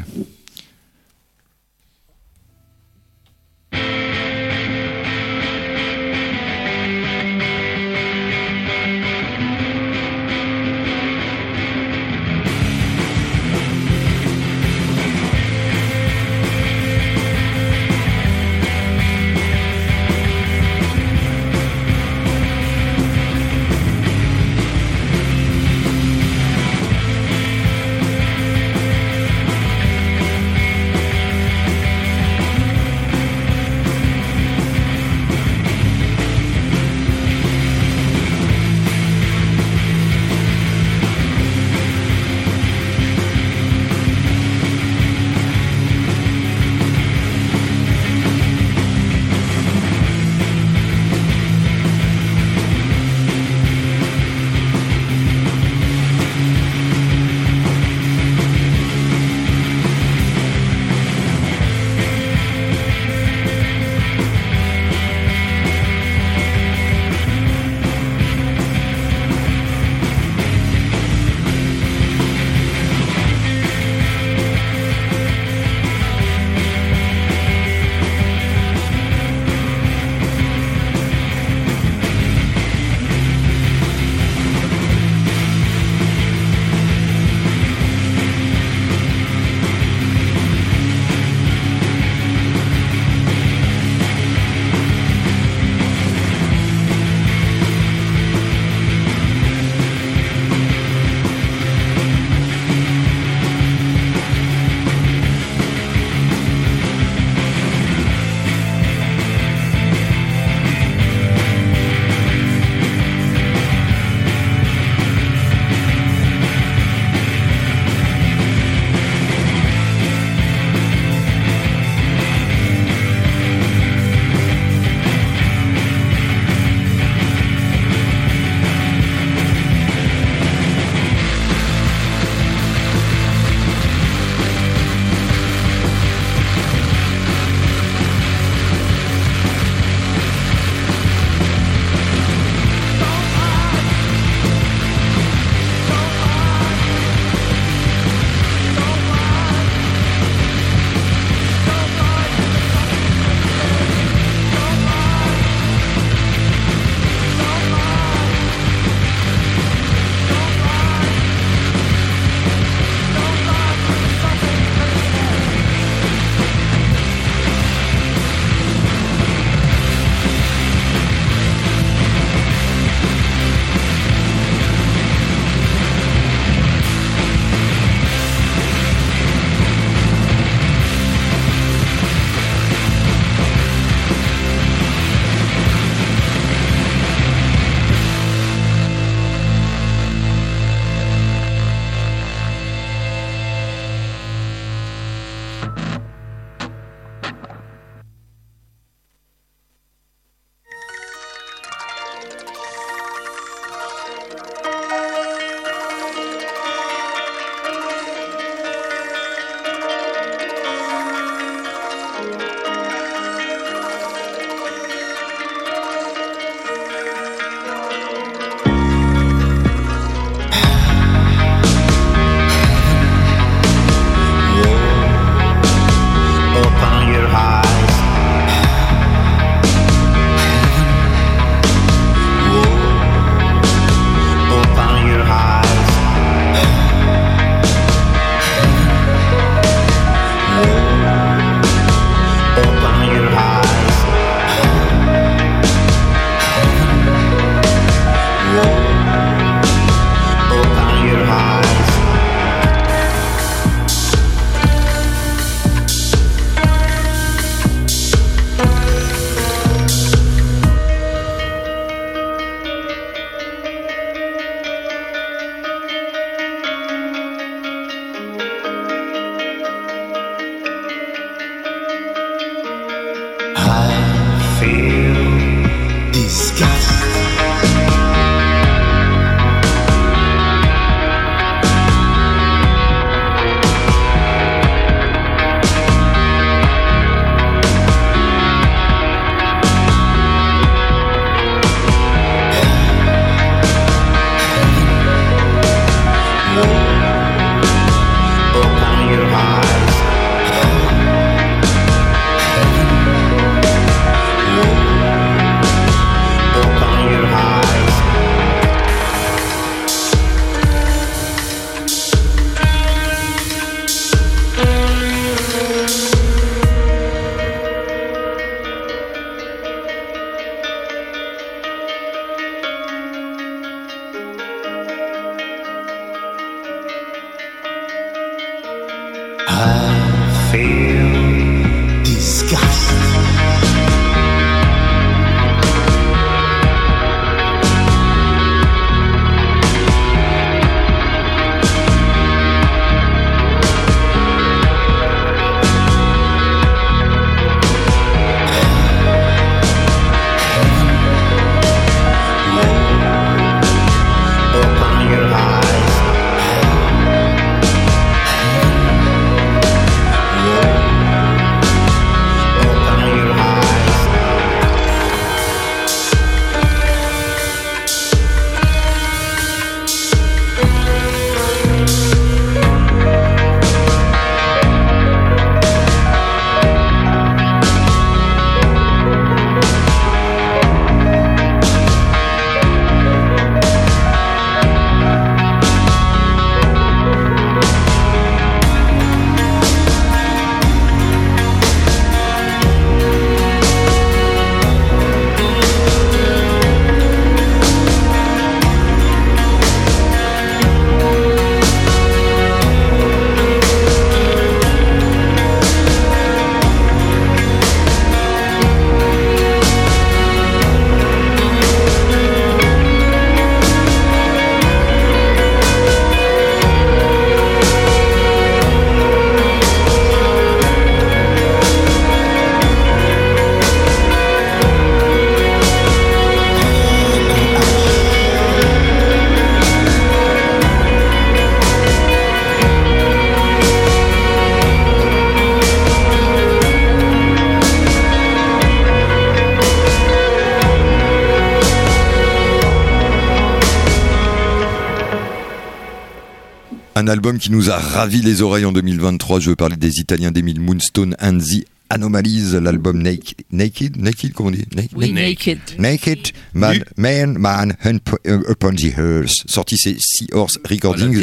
Un album qui nous a ravi les oreilles en 2023. Je veux parler des Italiens d'Emile Moonstone and the Anomalies, l'album Naked, Naked, Naked, comment on dit? Naked, Oui, naked. Naked Man, Man, Man, Hunt Upon the Horse, sorti c'est Sea Horse Voilà, Recordings.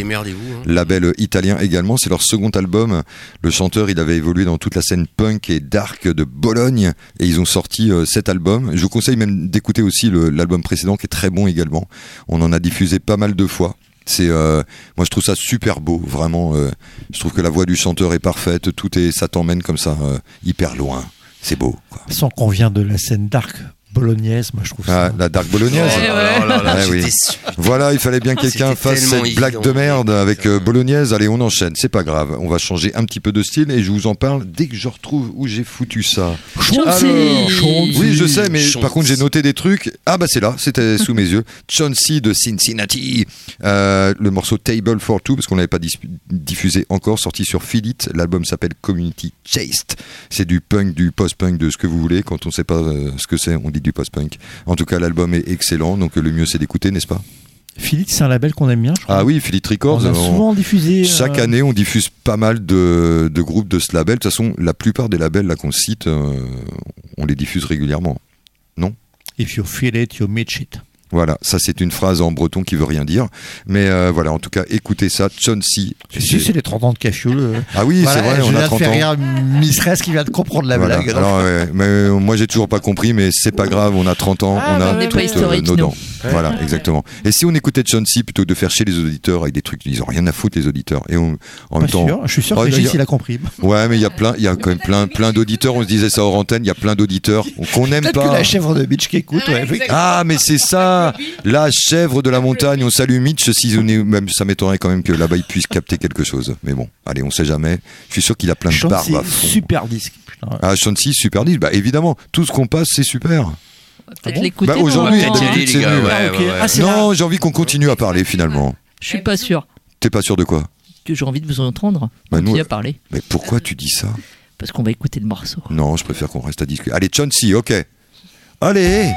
hein. label italien également. C'est leur second album. Le chanteur, il avait évolué dans toute la scène punk et dark de Bologne et ils ont sorti euh, cet album. Je vous conseille même d'écouter aussi l'album précédent qui est très bon également. On en a diffusé pas mal de fois. C'est euh, moi je trouve ça super beau, vraiment. euh, je trouve que la voix du chanteur est parfaite, tout est ça t'emmène comme ça euh, hyper loin. C'est beau. Sans qu'on vient de la scène dark bolognaise, moi je trouve Ah, ça. la dark bolognaise. Ouais. Oh Ouais, oui. sûr. Voilà, il fallait bien que Ah, quelqu'un fasse cette blague de merde avec euh, bolognaise. Allez, on enchaîne, c'est pas grave. On va changer un petit peu de style et je vous en parle dès que je retrouve où j'ai foutu ça. Chauncey. Oui, je sais, mais Chauncey. par contre, j'ai noté des trucs. Ah, bah c'est là, c'était sous mes yeux. Chauncey de Cincinnati. Euh, le morceau Table for Two, parce qu'on l'avait pas diffusé encore, sorti sur Philip. L'album s'appelle Community Chased. C'est du punk, du post-punk, de ce que vous voulez. Quand on sait pas euh, ce que c'est, on dit du post-punk. En tout cas, l'album est excellent, donc euh, le mieux c'est d'écouter, n'est-ce pas? Philippe, c'est un label qu'on aime bien, je crois. Ah oui, Philip Records. On a on- souvent diffusé. chaque euh, année, on diffuse pas mal de, de groupes de ce label. De toute façon, la plupart des labels là qu'on cite, euh, on les diffuse régulièrement. If you feel it, you meet it. Voilà, ça c'est une phrase en breton qui veut rien dire. Mais euh, voilà, en tout cas, écoutez ça, Chauncey. Si, c'est les 30 ans de Cafioul. euh. Ah oui, Voilà, c'est vrai, je on viens a de 30 faire ans. rire Mistress qui vient de comprendre la Voilà. blague. Alors, ouais, mais euh, moi j'ai toujours pas compris, mais c'est pas grave, on a 30 ans, Ah, on a toutes, préhistorique, nos nous. Voilà, exactement. Et si on écoutait Chauncey plutôt que de faire chez les auditeurs avec des trucs, ils ont rien à foutre les auditeurs. Et on, en Pas même temps. Je suis sûr Oh, que Régis il a compris. Ouais, mais il y a plein, il y a quand même plein, plein d'auditeurs. On se disait ça hors antenne. Il y a plein d'auditeurs qu'on n'aime Peut-être que pas. la chèvre de Beach qui écoute. ouais. Ah, mais c'est ça, la chèvre de la montagne. On salue Mitch. Si on est- même ça m'étonnerait quand même que là-bas il puisse capter quelque chose. Mais bon, allez, on sait jamais. Je suis sûr qu'il a plein de Chauncey, barbes à fond. super disque. Putain. Ah, Chauncey, super disque. Bah évidemment, tout ce qu'on passe, c'est super. Peut-être l'écouter. Bah, aujourd'hui, On d'habitude, c'est Ah, ok. ouais, ouais. Ah, c'est Non, j'ai envie qu'on continue à parler finalement. Je suis pas sûr T'es pas sûr de quoi que j'ai envie de vous entendre. Bah, nous- à parler. Mais pourquoi tu dis ça Parce qu'on va écouter le morceau. Non, je préfère qu'on reste à discuter. Allez, Chauncey, ok. Allez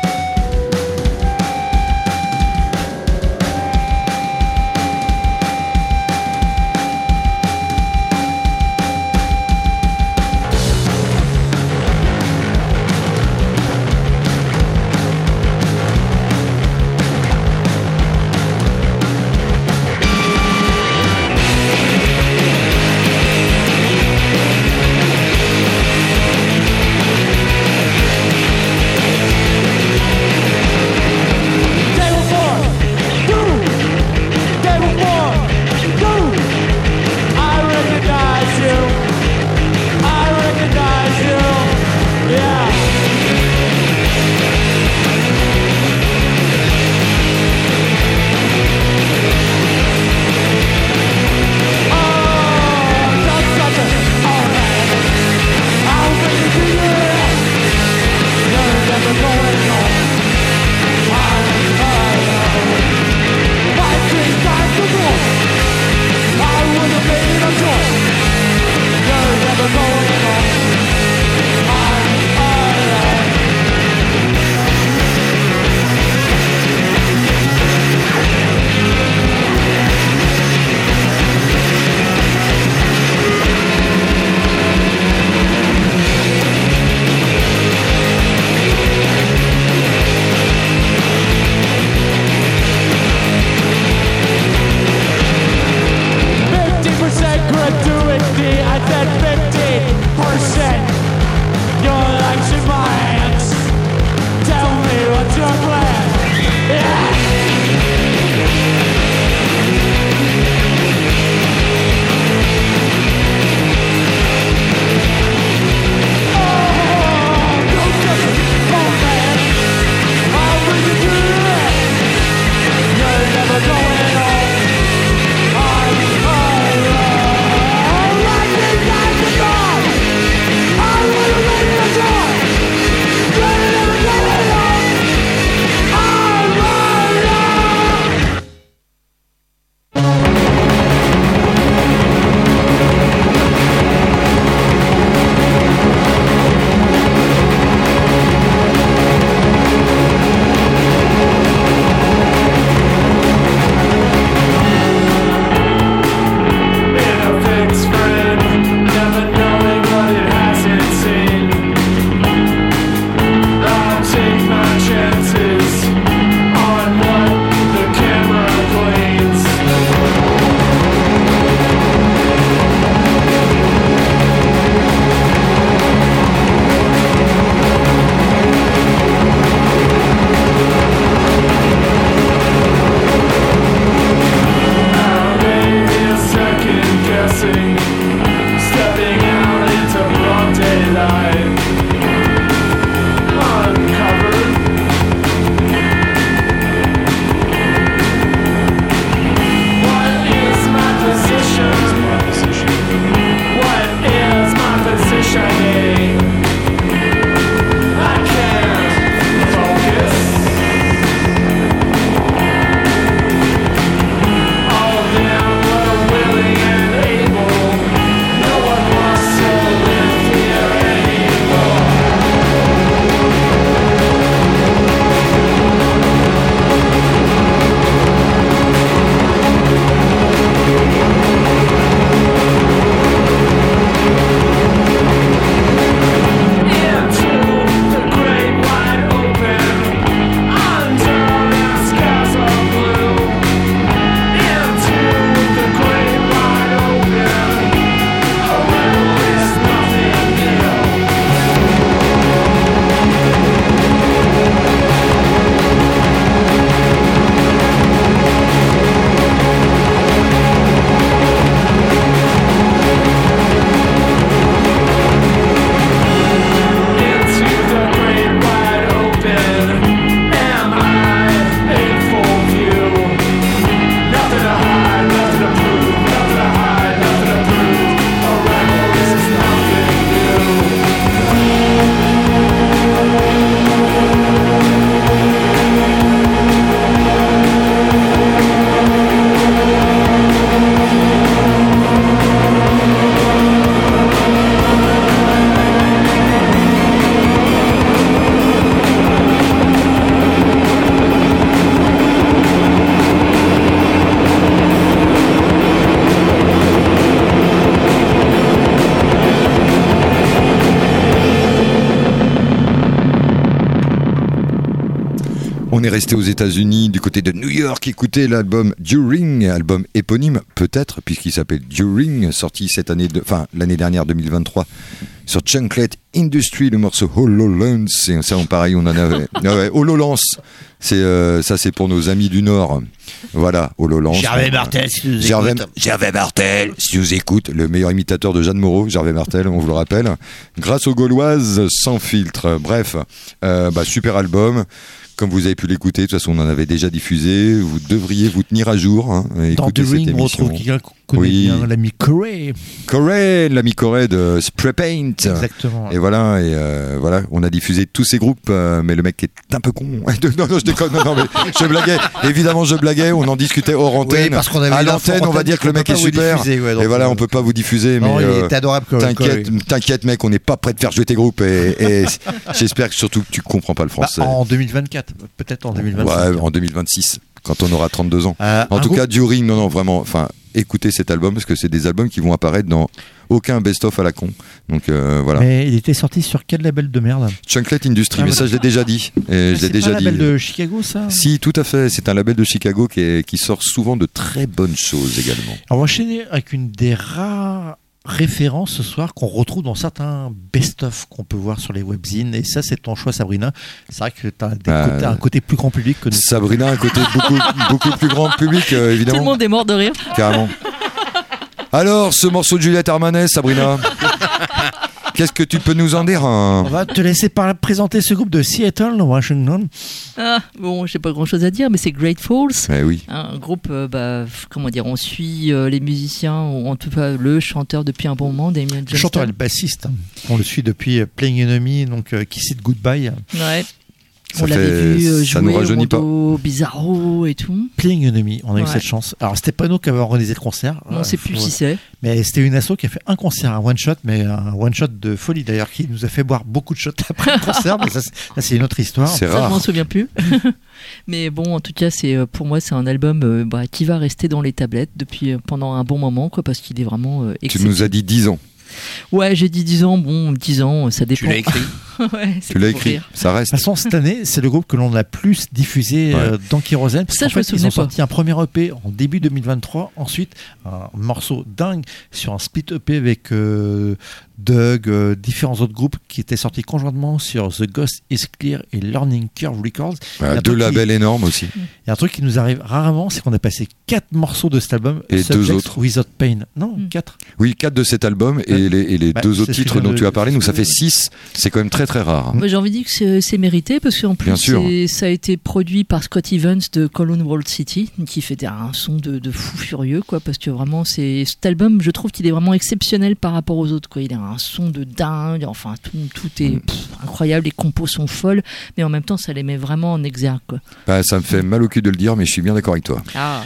resté aux États-Unis, du côté de New York, écouter l'album During, album éponyme peut-être, puisqu'il s'appelle During, sorti cette année, de, enfin l'année dernière 2023 sur Chunklet Industry, le morceau HoloLens. Et ça, on, pareil, on en avait. Ouais, HoloLens, c'est euh, ça, c'est pour nos amis du Nord. Voilà, HoloLens. Gervais Martel, si nous Gervais. Gervais Martel, si vous écoute, le meilleur imitateur de Jeanne Moreau, Gervais Martel, on vous le rappelle. Grâce aux Gauloises, sans filtre. Bref, euh, bah, super album. Comme vous avez pu l'écouter, de toute façon, on en avait déjà diffusé. Vous devriez vous tenir à jour. Hein, et Dans The Ring, on retrouve quelqu'un connaît Oui. bien, l'ami Corey. Corey, l'ami Corey de Spray Paint. Exactement. Et voilà, et euh, voilà, on a diffusé tous ces groupes, euh, mais le mec est un peu con. non, non, je déconne, non, non, mais je blaguais. Évidemment, je blaguais. On en discutait hors antenne. Oui, parce qu'on avait à l'antenne, on va dire que le mec est super. diffuser, ouais, donc, et voilà, on peut pas vous diffuser, mais Non, il euh, était adorable. T'inquiète, t'inquiète, mec, on n'est pas prêt de faire jouer tes groupes. Et, et j'espère que surtout que tu comprends pas le Bah, français. en 2024, peut-être en 2025. Ouais, en 2026, quand on aura 32 ans. Euh, En tout groupe- cas, During, non, non, vraiment, enfin, écoutez cet album parce que c'est des albums qui vont apparaître dans aucun best-of à la con. Donc euh, voilà. Mais il était sorti sur quel label de merde? Chunklet Industry, Ah, mais ça je l'ai déjà dit. Et je l'ai C'est déjà un dit. label de Chicago, ça Si, tout à fait. C'est un label de Chicago qui, est- qui sort souvent de très bonnes choses également. Alors, on va enchaîner avec une des rares références ce soir qu'on retrouve dans certains best-of qu'on peut voir sur les webzines. Et ça, c'est ton choix, Sabrina. C'est vrai que tu as Bah, un côté plus grand public que nous. Sabrina a un côté beaucoup, beaucoup plus grand public, euh, Tout le évidemment. monde est mort de rire. Carrément. Alors, ce morceau de Juliette Armanet, Sabrina, qu'est-ce que tu peux nous en dire hein On va te laisser par présenter ce groupe de Seattle, Washington. Ah, bon, j'ai pas grand chose à dire, mais c'est Great Falls. Eh oui. Un groupe, euh, bah, comment dire, on suit euh, les musiciens, ou en tout cas le chanteur depuis un bon moment, Damien Le Johnston. chanteur et le bassiste. On le suit depuis euh, Playing Enemy, donc euh, Kiss It Goodbye. Ouais. Ça on l'avait fait- vu euh, ça nous jouer pas. Bizarro et tout. Playing Enemy, on a eu cette chance. Alors, c'était pas nous qui avons organisé le concert. On Euh, sait plus faut- qui c'est. Mais c'était une asso qui a fait un concert, un one shot, mais un one shot de folie d'ailleurs, qui nous a fait boire beaucoup de shots après le concert. mais ça, c'est- une autre histoire. C'est Ça, je m'en rare. souviens plus. Mais bon, en tout cas, c'est euh, pour moi, c'est un album euh, bah, qui va rester dans les tablettes depuis pendant un bon moment, quoi, parce qu'il est vraiment euh, Tu nous as dit 10 ans. Ouais, j'ai dit 10 ans. Bon, 10 ans, ça dépend. Tu l'as écrit ouais, Tu l'as écrit. rire. Ça De reste. toute façon, cette année, c'est le groupe que l'on a plus diffusé euh, dans Kérosène. Ça, qu'en je me fait, ils souvenais ont pas. sorti un premier EP en début 2023. Ensuite, un morceau dingue sur un split EP avec euh, Doug, euh, différents autres groupes qui étaient sortis conjointement sur The Ghost is Clear et Learning Curve Records. Un deux qui- labels énormes aussi. Il y a un truc qui nous arrive rarement, c'est qu'on a passé quatre morceaux de cet album. Et Subjects deux autres. Without Pain. Non, Mm. quatre. Oui, quatre de cet album et Ouais. les, et les Bah, deux autres titres dont de- tu as parlé, donc ça fait six. C'est quand même très très rare. hein. J'ai envie de dire que c'est- mérité parce qu'en plus, ça a été produit par Scott Evans de Colon World City, qui fait un son de, de fou furieux, quoi. Parce que vraiment, cet album, je trouve qu'il est vraiment exceptionnel par rapport aux autres, quoi. Il a un son de dingue, enfin, tout, tout est Mm. pff, incroyable, les compos sont folles, mais en même temps, ça les met vraiment en exergue, quoi. Bah, ça me fait mal au cul de le dire, mais je suis bien d'accord avec toi. Ah,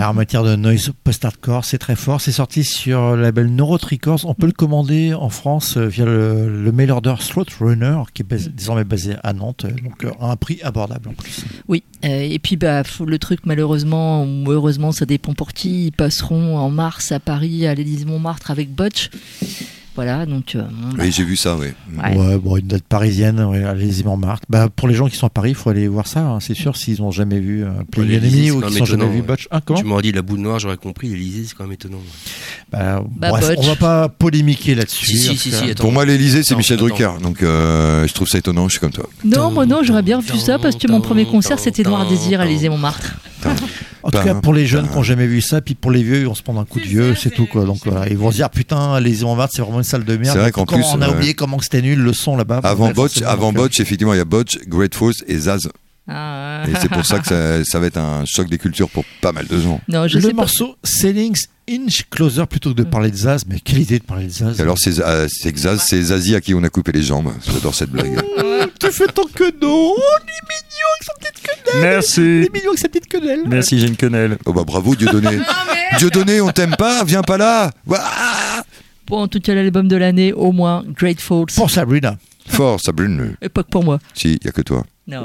En matière de noise post-hardcore, c'est très fort. C'est sorti sur le label Neurot Records. On peut le commander en France euh, via le, mail order Slot Runner, qui est désormais basé à Nantes, euh, donc euh, à un prix abordable en plus. Oui, et puis bah, le truc malheureusement ou heureusement, ça dépend pour qui, ils passeront en mars à Paris à l'Élysée Montmartre avec Butch. Voilà, donc euh, bon, bah, Oui, j'ai vu ça, oui. Ouais. Ouais, bon, une date parisienne, ouais, allez-y Montmartre. Bah, pour les gens qui sont à Paris, il faut aller voir ça. hein, c'est sûr, s'ils n'ont jamais vu euh, Enemy c'est ou qu'ils n'ont jamais vu. Butch. Ah, comment Tu m'aurais dit la boule noire, j'aurais compris. L'Elysée, c'est quand même étonnant. bah, Bah, bref, Butch. on va pas polémiquer là-dessus. Si, si, parce si, que- si, attends. Pour moi, l'Elysée, c'est Michel attends. Drucker. Donc, euh, je trouve ça étonnant, je suis comme toi. Non, moi non, j'aurais bien vu ça parce que mon premier concert c'était Noir Désir à l'Élysée Montmartre. En tout Bah, cas, pour les jeunes bah. qui n'ont jamais vu ça, puis pour les vieux, ils vont se prendre un coup de vieux, c'est tout quoi. Donc voilà, ils vont se dire putain, les Montmartre, c'est vraiment une salle de merde. C'est vrai qu'en plus, on a euh, oublié comment que c'était nul le son là-bas. Avant Bref, Botch, avant Botch, effectivement, il y a Botch, Great Falls et Zaz. Ah, Et c'est pour ça que ça, ça va être un choc des cultures pour pas mal de gens. non, je le sais morceau Sellings Inch Closer plutôt que de parler de Zaz, mais quelle idée de parler de Zaz. Et alors, c'est euh, Zaz, c'est Zazie à qui on a coupé les jambes. J'adore cette blague. tu fais ton queneau, oh, il est mignon avec sa petite quenelle, il Merci. est mignon avec sa petite quenelle. Merci, j'ai une quenelle. Oh bah bravo, Dieudonné. Dieudonné, on t'aime pas Viens pas là Bon, en tout cas, l'album de l'année, au moins, Great Falls. Pour Sabrina. Fort, Sabrine. Et pas que pour moi. Si, y a que toi. Non.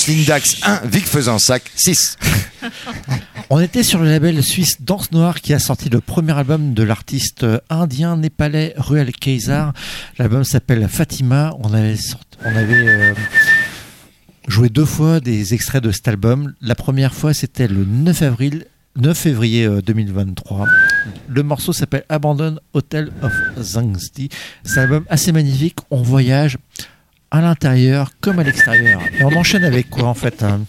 Micheline Dax 1, Vic Fezensac 6. On était sur le label suisse Danse Noire qui a sorti le premier album de l'artiste indien népalais Ruel Kaysar. L'album s'appelle Fatima. On avait, euh, joué deux fois des extraits de cet album. La première fois, c'était le 9 avril. 9 février euh, 2023. Le morceau s'appelle Abandon Hotel of Zangsti. C'est un album assez magnifique. On voyage à l'intérieur comme à l'extérieur. Et on enchaîne avec quoi en fait hein?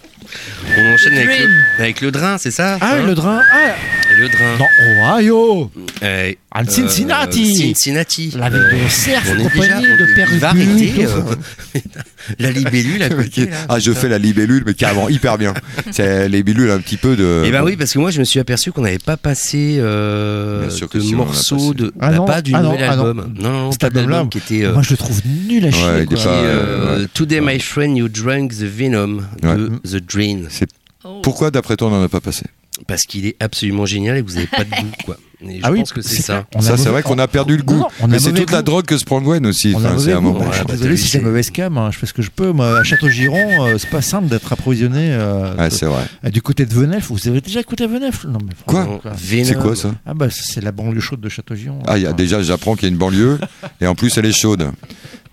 On enchaîne avec Dream. le, avec le drain, c'est ça Ah, hein le drain Ah, Le drain. dans Ohio Euh, À Cincinnati. Cincinnati. La ville Euh, de cerf, on est compagnie déjà, de père arrêter euh, la libellule à côté. là. Ah, je fais la libellule, mais carrément hyper bien. C'est les libellules un petit peu de. Eh ben oui, parce que moi je me suis aperçu qu'on n'avait pas passé euh, de si, morceaux de Ah bah, non, pas du ah non, nouvel ah non. album. Non, non, non, Cet pas album-là, qui était euh, Moi, je le trouve nul à chier. Ouais, euh, euh. Today My Friend You Drank the Venom de The Drain Oh. Pourquoi, d'après toi, on n'en a pas passé? Parce qu'il est absolument génial et que vous n'avez pas de goût quoi. Et je Ah oui, pense que c'est ça. Ça, c'est vrai qu'on a perdu le goût. non, on a mais c'est toute la goût. drogue que se prend Gwen aussi. On a Enfin, mauvais c'est un moment. Ouais, je suis bah, désolé si c'est mauvaise cam. hein. Je fais ce que je peux. Moi, à Château-Giron, euh, c'est pas simple d'être approvisionné. euh, Ouais, de- c'est vrai. Ah, du côté de Venef, vous avez déjà écouté Venef? Non, mais Quoi? Venom. C'est quoi ça? Ah bah c'est la banlieue chaude de Château-Giron. Ah, y a, déjà, j'apprends qu'il y a une banlieue et en plus, elle est chaude.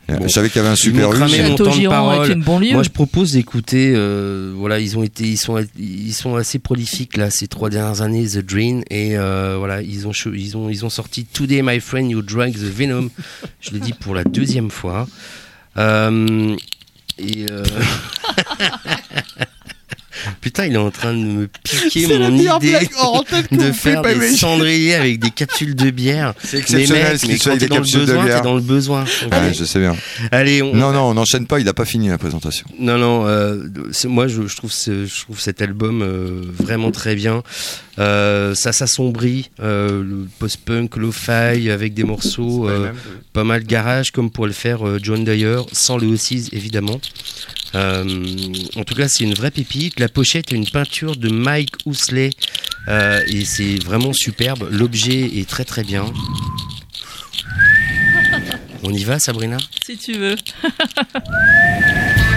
Bon. Je savais qu'il y avait un super U. mon temps de parole. Moi, je propose d'écouter. euh, voilà, ils ont été, ils sont, ils sont assez prolifiques là ces trois dernières années, The Drain, et euh, voilà, ils ont, ils ont, ils ont sorti Today, My Friend, You Drank the Venom. Je l'ai dit pour la deuxième fois. Euh, et euh, putain, il est en train de me piquer mon idée de faire des cendriers avec des capsules de bière. C'est Mais exceptionnel ce mais qu'il soit t'es des dans le capsules de besoin, t'es bière. dans le besoin. Ouais, je sais bien. allez, on, Non, non, on n'enchaîne pas, il n'a pas fini la présentation. non, non. euh, moi, je, je trouve, ce- je trouve cet album euh, vraiment très bien. Euh, ça s'assombrit, euh, le post-punk, lo-fi, avec des morceaux euh, pas mal garage, comme pourrait le faire euh, John Dyer, sans le O6 évidemment. Euh, en tout cas, c'est une vraie pépite. La pochette est une peinture de Mike Housley euh, et c'est vraiment superbe. L'objet est très très bien. On y va, Sabrina? Si tu veux.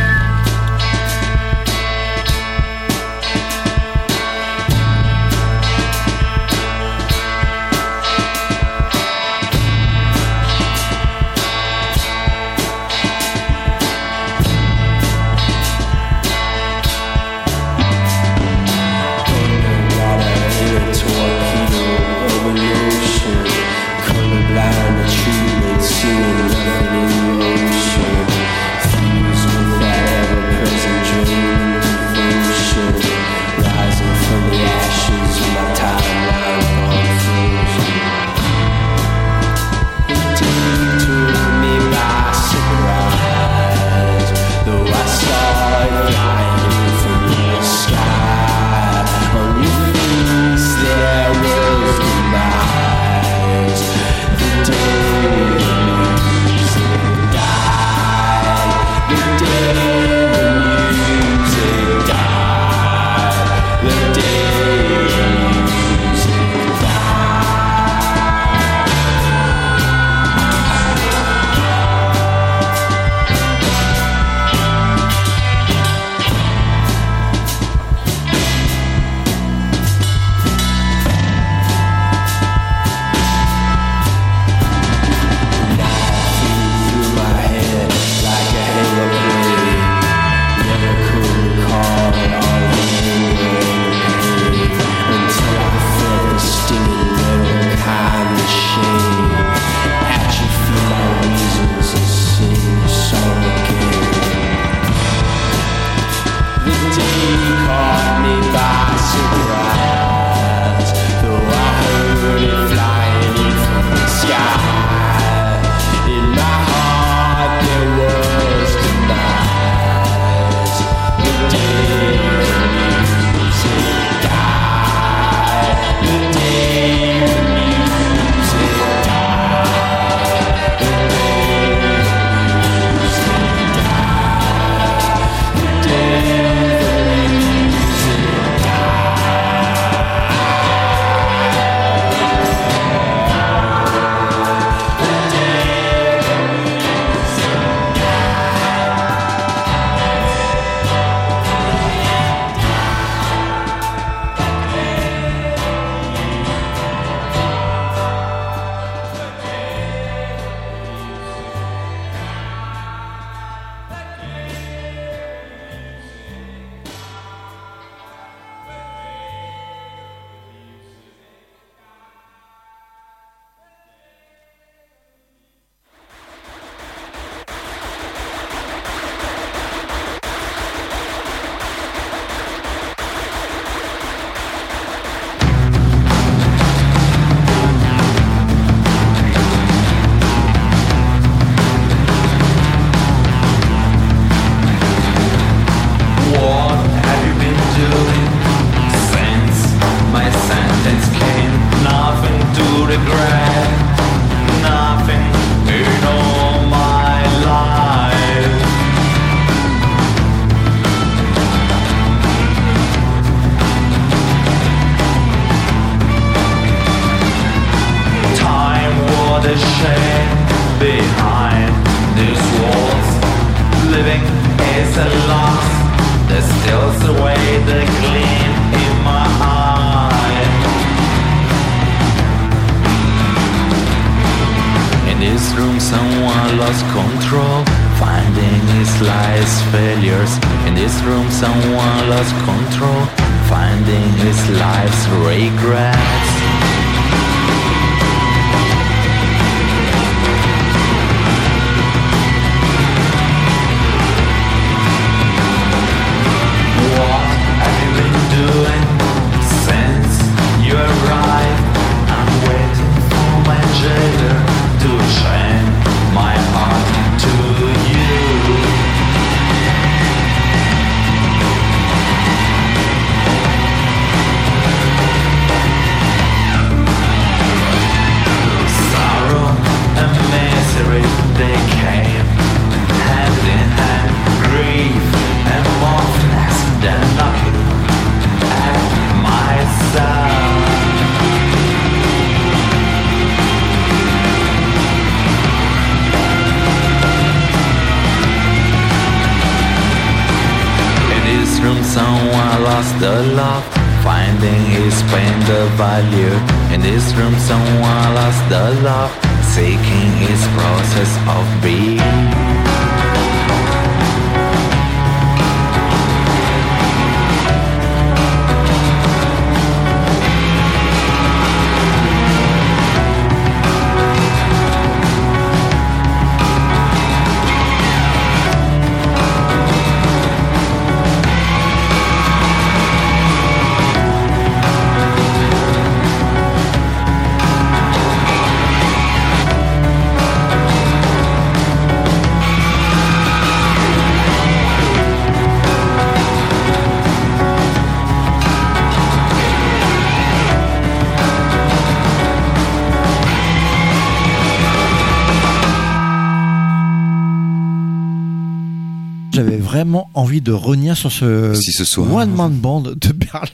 envie de revenir sur ce, Si ce soir. one man band de Berlin.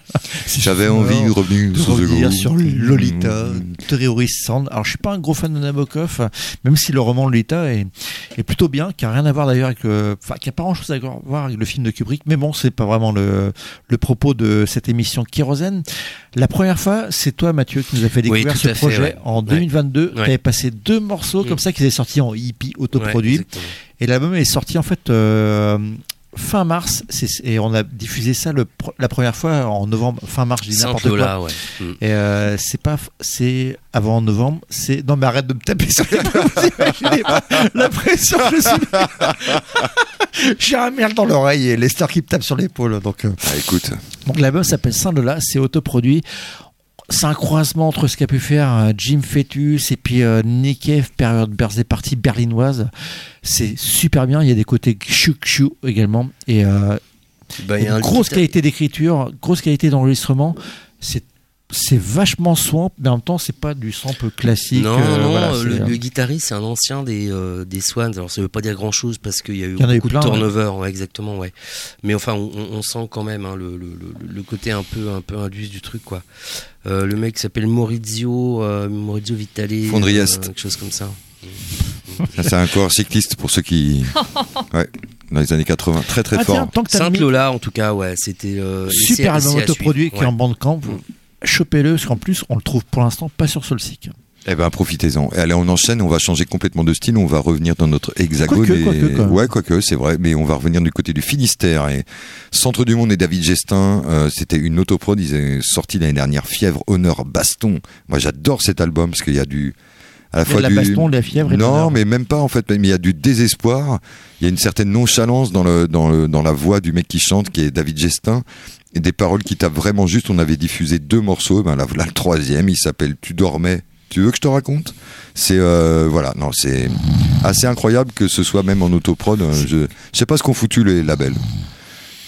Si J'avais envie de revenir de sur revenir Lolita, Mm. Terrorist Sound. Alors je suis pas un gros fan de Nabokov, même si le roman Lolita est, est plutôt bien, qui a rien à voir d'ailleurs avec le, enfin qui a pas grand chose à voir avec le film de Kubrick. Mais bon, c'est pas vraiment le, le propos de cette émission Kérosène. La première fois, c'est toi Mathieu qui nous a fait découvrir ce fait, projet ouais. en Ouais. 2022. Ouais. Tu avais passé deux morceaux Mm. comme ça qui étaient sortis en hippie Ouais, autoproduit. exactement. Et l'album est sorti en fait euh, fin mars. C'est- Et on a diffusé ça le, la première fois en novembre, fin mars, je dis n'importe quoi. Saint-Lola, ouais. Mm. Et euh, c'est pas, c'est avant novembre. C'est non mais arrête de me taper sur les épaules, vous imaginez pas la pression que je suis. J'ai un merde dans l'oreille et Lester qui me tape sur l'épaule. Donc, euh, Ah, écoute, donc l'album s'appelle Saint Lola, c'est autoproduit. C'est un croisement entre ce qu'a pu faire euh, Jim Fetus et puis euh, période birthday party berlinoise. C'est super bien. Il y a des côtés chou également et euh, Bah, y a grosse qualité d'écriture, grosse qualité d'enregistrement. C'est c'est vachement swamp, mais en même temps c'est pas du sample classique. Non, euh, non, voilà, euh, le, euh, le guitariste, c'est un ancien des, euh, des Swans. Alors, ça veut pas dire grand chose parce qu'il y a eu y en a eu beaucoup plein, de turnover, ouais, exactement, ouais. Mais enfin, on, sent quand même hein, le, le, le- le côté un peu, un peu indus du truc, quoi. Euh, le mec s'appelle Maurizio, euh, Maurizio Vitale. Fondriest. euh, quelque chose comme ça. ça, c'est un corps cycliste pour ceux qui. Ouais, dans les années 80. Très très ah, fort. tiens, tant que t'as mis Sainte-Lola, en tout cas, ouais, c'était. euh, super album autoproduit qui est en bandcamp. Chopez-le parce qu'en plus on le trouve pour l'instant pas sur Soulseek. Eh ben profitez-en. Allez, on enchaîne, on va changer complètement de style, on va revenir dans notre hexagone. Quoique, et... quoique, même. ouais, quoique, c'est vrai, mais on va revenir du côté du Finistère. Et Centre du Monde et David Gestin, euh, c'était une autoprod, ils ont sorti l'année dernière Fièvre, Honneur, Baston. Moi j'adore cet album parce qu'il y a du... À la Il y a fois de la du... baston, de la fièvre et Non, mais même pas en fait, mais il y a du désespoir, il y a une certaine nonchalance dans, le, dans, le, dans la voix du mec qui chante, qui est David Gestin, des paroles qui tapent vraiment juste. On avait diffusé deux morceaux, ben là, voilà le troisième, il s'appelle Tu dormais. Tu veux que je te raconte? C'est euh, voilà, non, c'est assez incroyable que ce soit même en autoprod. euh, Je, je sais pas ce qu'ont foutu les labels.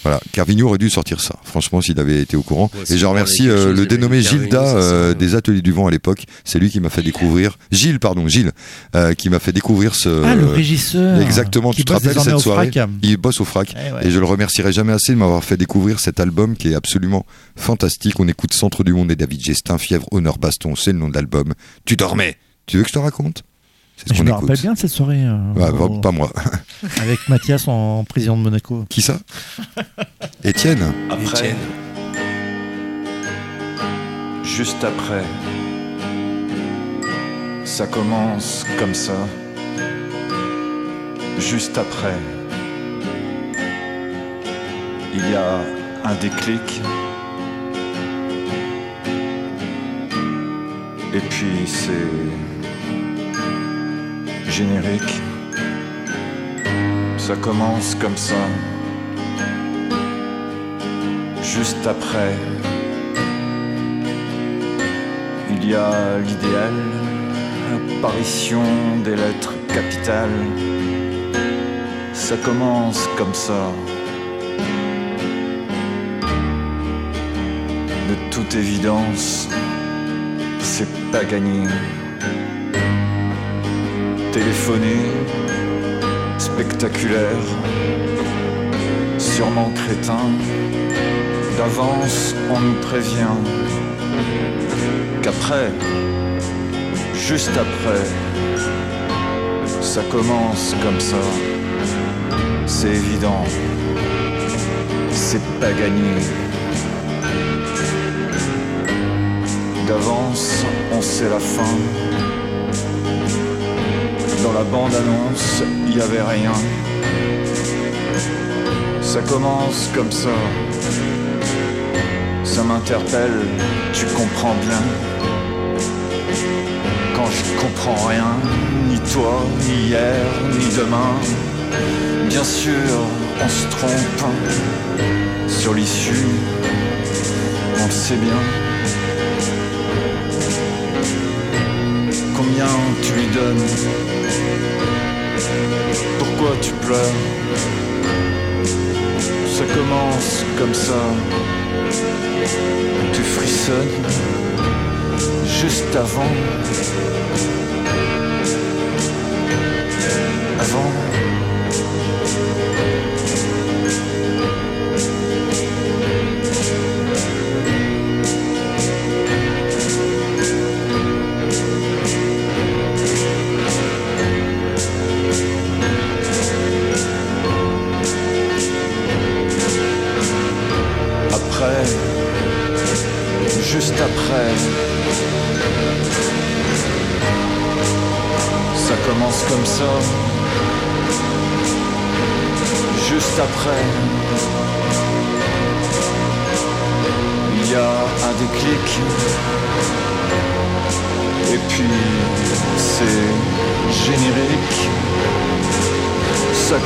Voilà, Carvigno aurait dû sortir ça. Franchement, s'il avait été au courant. Ouais, et je remercie euh, le dénommé Gilda euh, des Ateliers du Vent à l'époque. C'est lui qui m'a fait découvrir. Gilles, pardon, Gilles, euh, qui m'a fait découvrir ce. ah le régisseur. Exactement, qui tu te rappelles cette au soirée Frac. Il bosse au frac. Eh ouais. Et je le remercierai jamais assez de m'avoir fait découvrir cet album qui est absolument fantastique. On écoute Centre du Monde et David Gestin, Fièvre, Honneur, Baston, c'est le nom de l'album. Tu dormais Tu veux que je te raconte? C'est ce Je me écoute. rappelle bien de cette soirée. euh, Ouais, pas, au- pas moi. Avec Mathias en président de Monaco. Qui ça? Étienne Après, Étienne. juste après, ça commence comme ça. Juste après, il y a un déclic. Et puis c'est générique. Ça commence comme ça. Juste après, il y a l'idéal, apparition des lettres capitales. Ça commence comme ça. De toute évidence, c'est pas gagné. Téléphoner, spectaculaire, sûrement crétin. D'avance, on nous prévient qu'après, juste après, ça commence comme ça. C'est évident, c'est pas gagné. D'avance, on sait la fin. La bande-annonce, il y avait rien. Ça commence comme ça. Ça m'interpelle, tu comprends bien. Quand je comprends rien, ni toi, ni hier, ni demain. Bien sûr, on se trompe sur l'issue, on le sait bien. Combien tu lui donnes Pourquoi tu pleures? Ça commence comme ça. Tu frissonnes juste avant. Avant.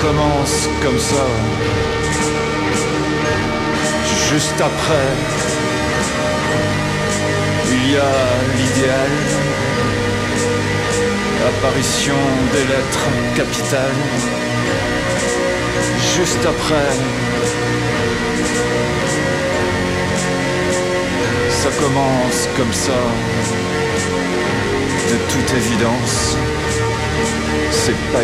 Commence comme ça. Juste après, il y a l'idéal, apparition des lettres capitales. Juste après, ça commence comme ça, de toute évidence, c'est pas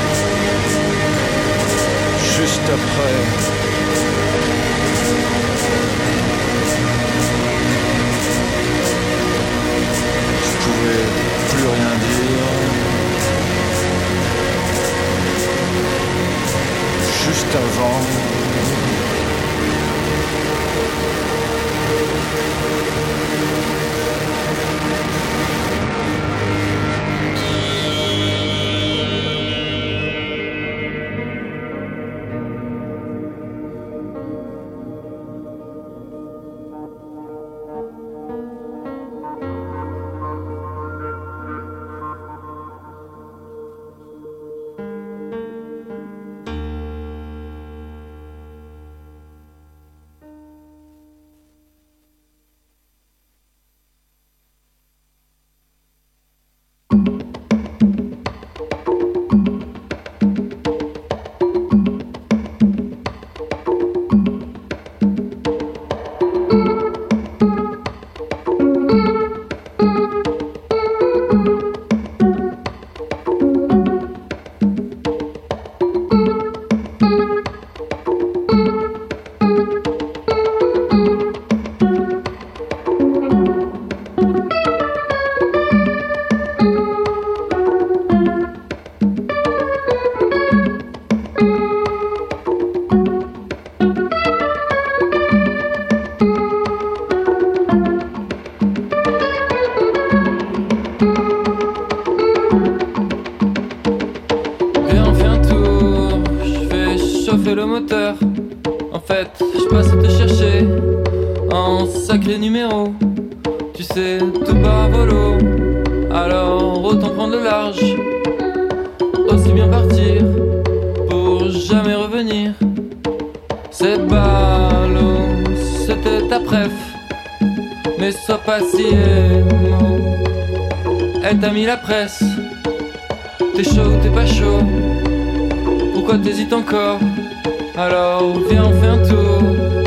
juste après. Je pouvais plus rien dire. Juste avant. la presse. T'es chaud ou t'es pas chaud. Pourquoi t'hésites encore? Alors viens on fait un tour.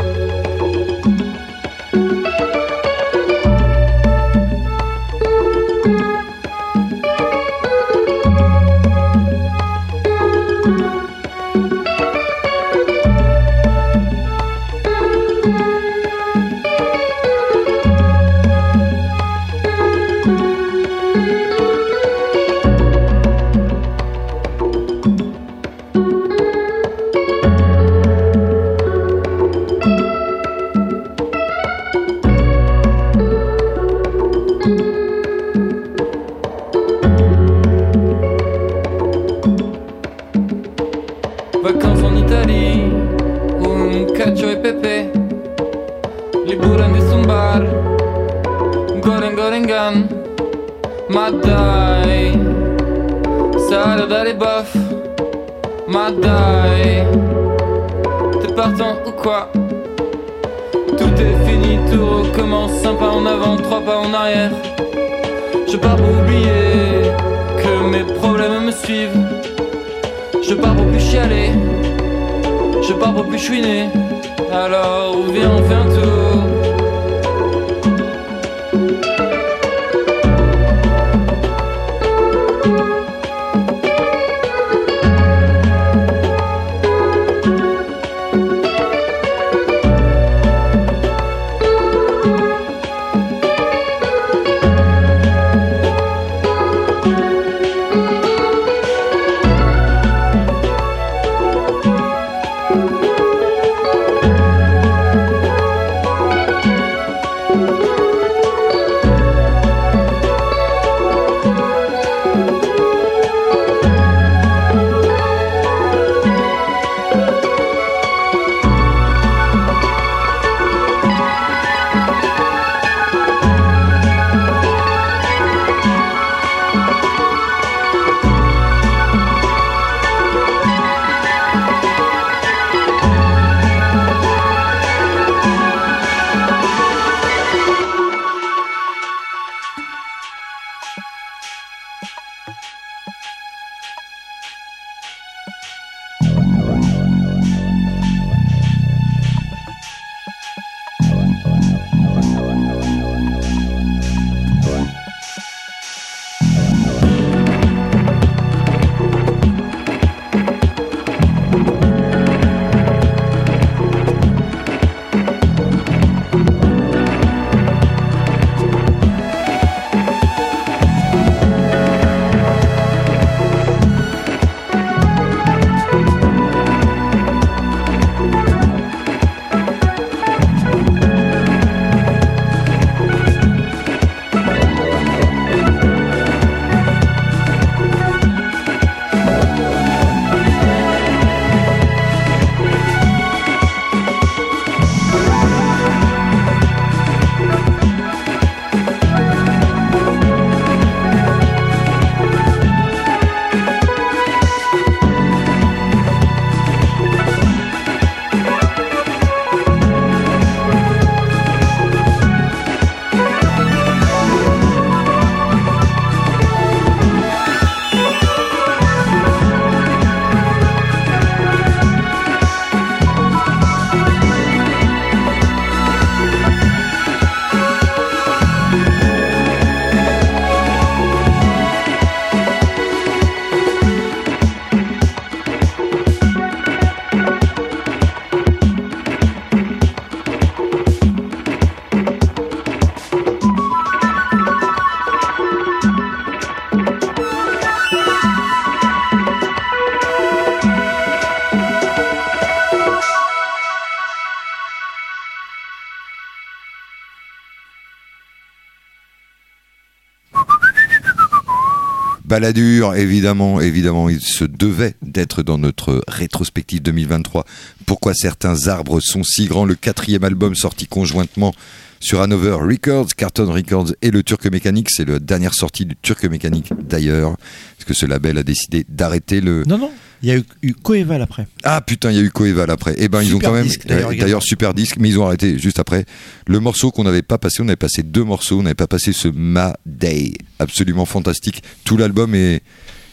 Baladure, évidemment, évidemment, il se devait d'être dans notre rétrospective 2023. Pourquoi certains arbres sont si grands? Le quatrième album sorti conjointement sur Hanover Records, Carton Records et le Turc Mécanique. C'est la dernière sortie du Turc Mécanique d'ailleurs, parce que ce label a décidé d'arrêter le. Non, non, il y a eu, eu Coeval après. Ah putain, il y a eu Coeval après. Eh ben, ils ont quand même. D'ailleurs, super disque, mais ils ont arrêté juste après. Le morceau qu'on n'avait pas passé, on avait passé deux morceaux, on n'avait pas passé ce Ma Day. Absolument fantastique. Tout l'album est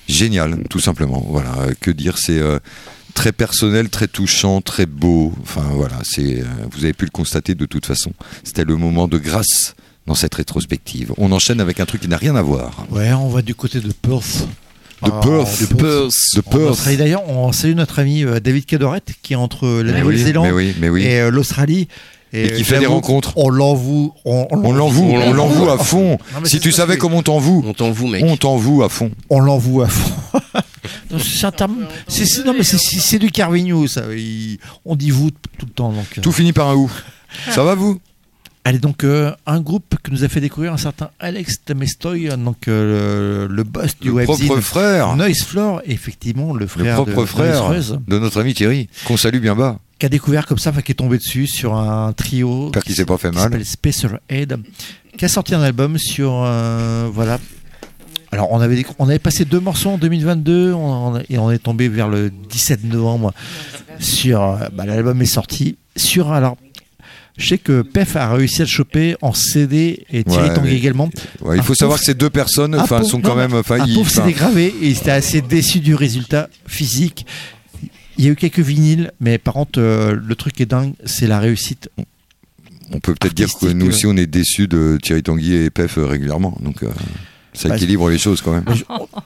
génial, tout simplement. Voilà, euh, que dire, c'est. euh, Très personnel, très touchant, très beau. Enfin voilà, c'est euh, vous avez pu le constater de toute façon. C'était le moment de grâce dans cette rétrospective. On enchaîne avec un truc qui n'a rien à voir. Ouais, on va du côté de Perth. De Ah, Perth, de Perth. de Perth. D'ailleurs, on salue notre ami euh, David Cadoret qui est entre la Mais Nouvelle-Zélande oui, mais oui, oui. et euh, l'Australie. Et qui euh, fait des rencontres. On l'envoue. On, On l'envoue, on l'envoue à fond. Non, Si tu savais que- comment on t'envoue, On t'envoue, mec. on t'envoue à fond. On l'envoie à fond. C'est non, mais c'est- du Carvigno, ça. Il- on dit vous tout le temps. Donc, euh. Tout finit par un ou. Ça va vous? Allez, donc, euh, un groupe que nous a fait découvrir un certain Alex Temestoy, donc euh, le, le boss du webzine. propre frère. Noise Floor, effectivement, le Le frère propre de frère de notre ami Thierry, qu'on salue bien bas. qui a découvert comme ça, enfin, qui est tombé dessus sur un trio J'espère qu'il s'est pas fait qui mal. s'appelle Spacer Head, qui a sorti un album sur. euh, voilà. Alors, on avait, on avait passé deux morceaux en 2022 on- on- et on est tombé vers le 17 novembre sur. bah, L'album est sorti sur. Alors, je sais que Pef a réussi à le choper en CD et Thierry Ouais, Tanguy également. Ouais, il faut savoir que ces deux personnes, un enfin, pauvre- sont non, quand même, enfin, un pauvre enfin, CD gravé et il était assez déçu du résultat physique. Il y a eu quelques vinyles, mais par contre, euh, le truc qui est dingue, c'est la réussite. on peut peut-être dire que nous euh. aussi on est déçus de Thierry Tanguy et Pef euh, régulièrement, donc euh, ça Bah, équilibre les choses quand même. Je-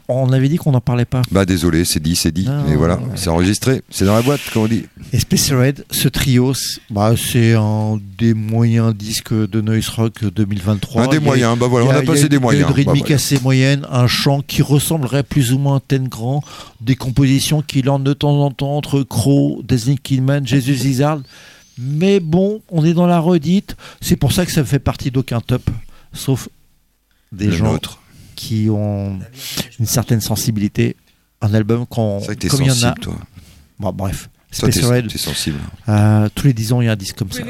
on avait dit qu'on n'en parlait pas. Bah désolé, c'est dit, c'est dit, mais voilà, ouais. c'est enregistré, c'est dans la boîte, comme on dit. Et Space Red, ce trio, c'est bah, c'est un des moyens disques de Noise Rock 2023. Un des moyens, bah voilà, on a passé des moyens. Une rythmique Bah, ouais. assez moyenne, un chant qui ressemblerait plus ou moins à Ten Grand, des compositions qui landent de temps en temps entre Crow, Disney Kidman, Jesus Lizard. Mais bon, on est dans la redite. C'est pour ça que ça fait partie d'aucun top, sauf des Le gens nôtre. Qui ont une certaine sensibilité. Un album qu'on, C'est vrai que t'es comme il y en a. sensible, toi. Bon, bref. Toi, Space Red, t'es t'es sensible. euh, tous les 10 ans, il y a un disque comme ça.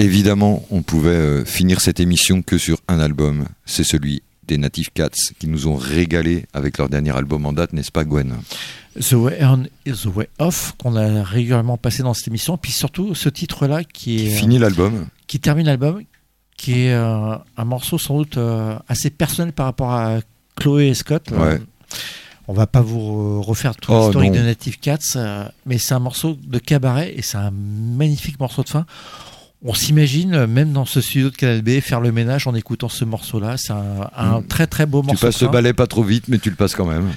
Évidemment, on pouvait euh, finir cette émission que sur un album. C'est celui des Native Cats qui nous ont régalé avec leur dernier album en date, n'est-ce pas Gwen? The Way On is the Way Off, qu'on a régulièrement passé dans cette émission. Puis surtout, ce titre-là qui est. Fini l'album. Qui termine l'album, qui est euh, un morceau sans doute euh, assez personnel par rapport à Chloé et Scott. Ouais. On va pas vous refaire tout Oh, l'historique de Native Cats, euh, mais c'est un morceau de cabaret et c'est un magnifique morceau de fin. On s'imagine, euh, même dans ce studio de Canal B, faire le ménage en écoutant ce morceau-là. C'est un, un Mm. très très beau Tu morceau. passes de le balai pas trop vite, mais tu le passes quand même.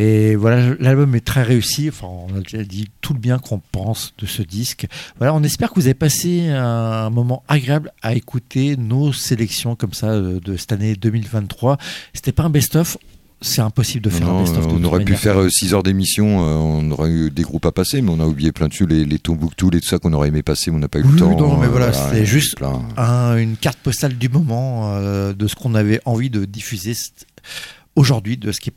Et voilà, l'album est très réussi. Enfin, on a déjà dit tout le bien qu'on pense de ce disque. Voilà, on espère que vous avez passé un moment agréable à écouter nos sélections comme ça euh, de cette année 2023. C'était pas un best-of. C'est impossible de faire Non, un best-of. on aurait pu manière. faire 6 heures d'émission, euh, on aurait eu des groupes à passer, mais on a oublié plein de trucs, les, les Tombouctou, les tout ça qu'on aurait aimé passer, mais on n'a pas eu Oui, le temps. non, mais euh, voilà, voilà, c'était et juste un- une carte postale du moment euh, de ce qu'on avait envie de diffuser aujourd'hui, de ce qui est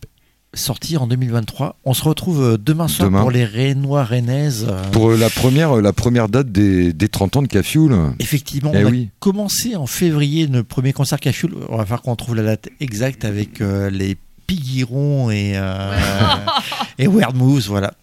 sorti en 2023. On se retrouve euh, demain soir Demain. pour les Rénois Rennaises. euh, Pour euh, la première, euh, la première date des, des 30 ans de Cafioul. Effectivement, Eh on a commencé en février le premier concert Cafioul. On va faire qu'on trouve la date exacte avec euh, les Piguirons et, euh, et Weird Moves, voilà.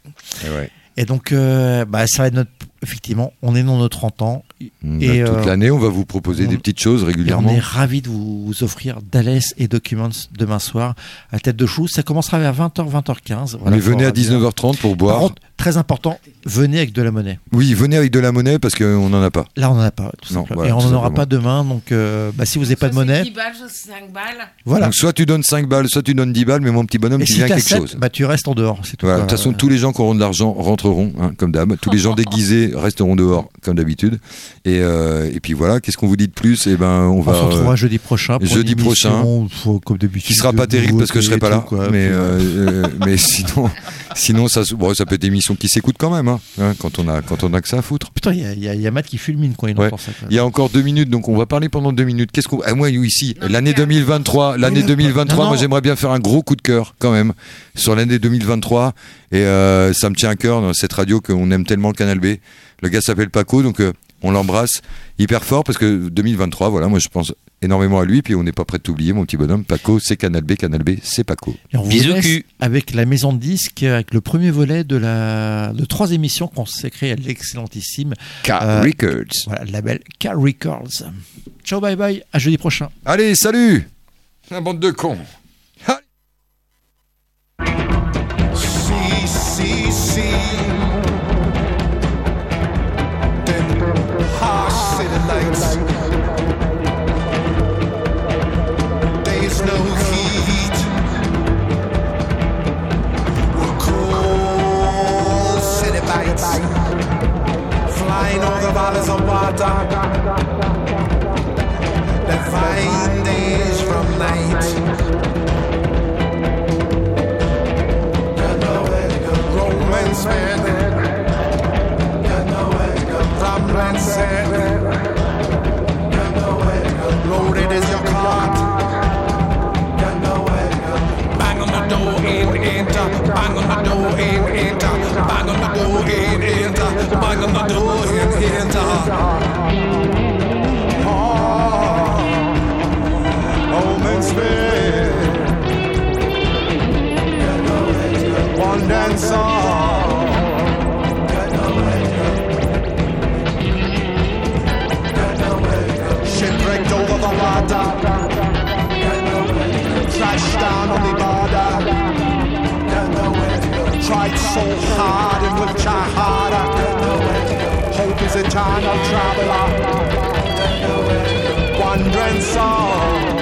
Et ouais. Et donc, euh, bah, ça va être notre. Effectivement, on est dans nos 30 ans. Et, toute euh, l'année, on va vous proposer on- des petites choses Et on régulièrement. est ravis de vous, vous offrir Dallas et Documents demain soir à Tête de Chou. Ça commencera vers 20h, 20h15. Voilà, mais venez à faudra bien. 19h30 pour Par boire. contre, très important, venez avec de la monnaie. Oui, venez avec de la monnaie parce qu'on n'en a pas. Là, on n'en a pas, tout Non, voilà, et on n'en aura pas demain. Donc, euh, bah, si vous n'avez pas de monnaie, 10 balles, soit c'est 5 balles. voilà. Donc soit tu donnes 5 balles, soit tu donnes 10 balles, mais mon petit bonhomme, Et tu si viens quelque 7, chose. bah, tu restes en dehors. C'est tout. Voilà, de toute façon, tous les gens qui auront de l'argent rentreront, hein, comme d'hab. Tous les gens déguisés resteront dehors, comme d'habitude. Et, euh, et puis voilà, qu'est-ce qu'on vous dit de plus? Eh ben, on On va. se retrouvera euh, jeudi prochain. Pour jeudi prochain. faut, comme d'habitude. qui sera pas terrible parce que je serai pas là, et mais sinon, sinon ça, se- bon, ça peut être émission émission qui s'écoute quand même, hein, hein, quand on a quand on a que ça à foutre. Putain, il y a- il y, a- il y a Matt qui fulmine quand il Ouais. entend ça. quoi. Il y a encore deux minutes, donc on va parler pendant deux minutes. Qu'est-ce qu'on Ah moi ici, l'année 2023, l'année Non, 2023, non. moi j'aimerais bien faire un gros coup de cœur quand même sur l'année 2023 et euh, ça me tient à cœur dans cette radio qu'on aime tellement Canal B. Le gars s'appelle Paco, donc euh, on l'embrasse hyper fort parce que 2023, voilà, moi je pense énormément à lui, puis on n'est pas prêt de t'oublier, mon petit bonhomme. Paco, c'est Canal B, Canal B, c'est Paco. Et on vous Bisous laisse cul. avec la maison de disques, avec le premier volet de la de trois émissions consacrées à l'excellentissime Car Euh, Records. voilà, le label Car Records. Ciao, bye bye, à jeudi prochain. Allez, salut La bande de cons See, see, see. Them bottles of water days from night. The door and enter. Bang on the door and enter. Bang on the door and enter. Oh, Romance man. One dancer. Tried so hard and will try harder. Hope is eternal traveler. Wandering soul.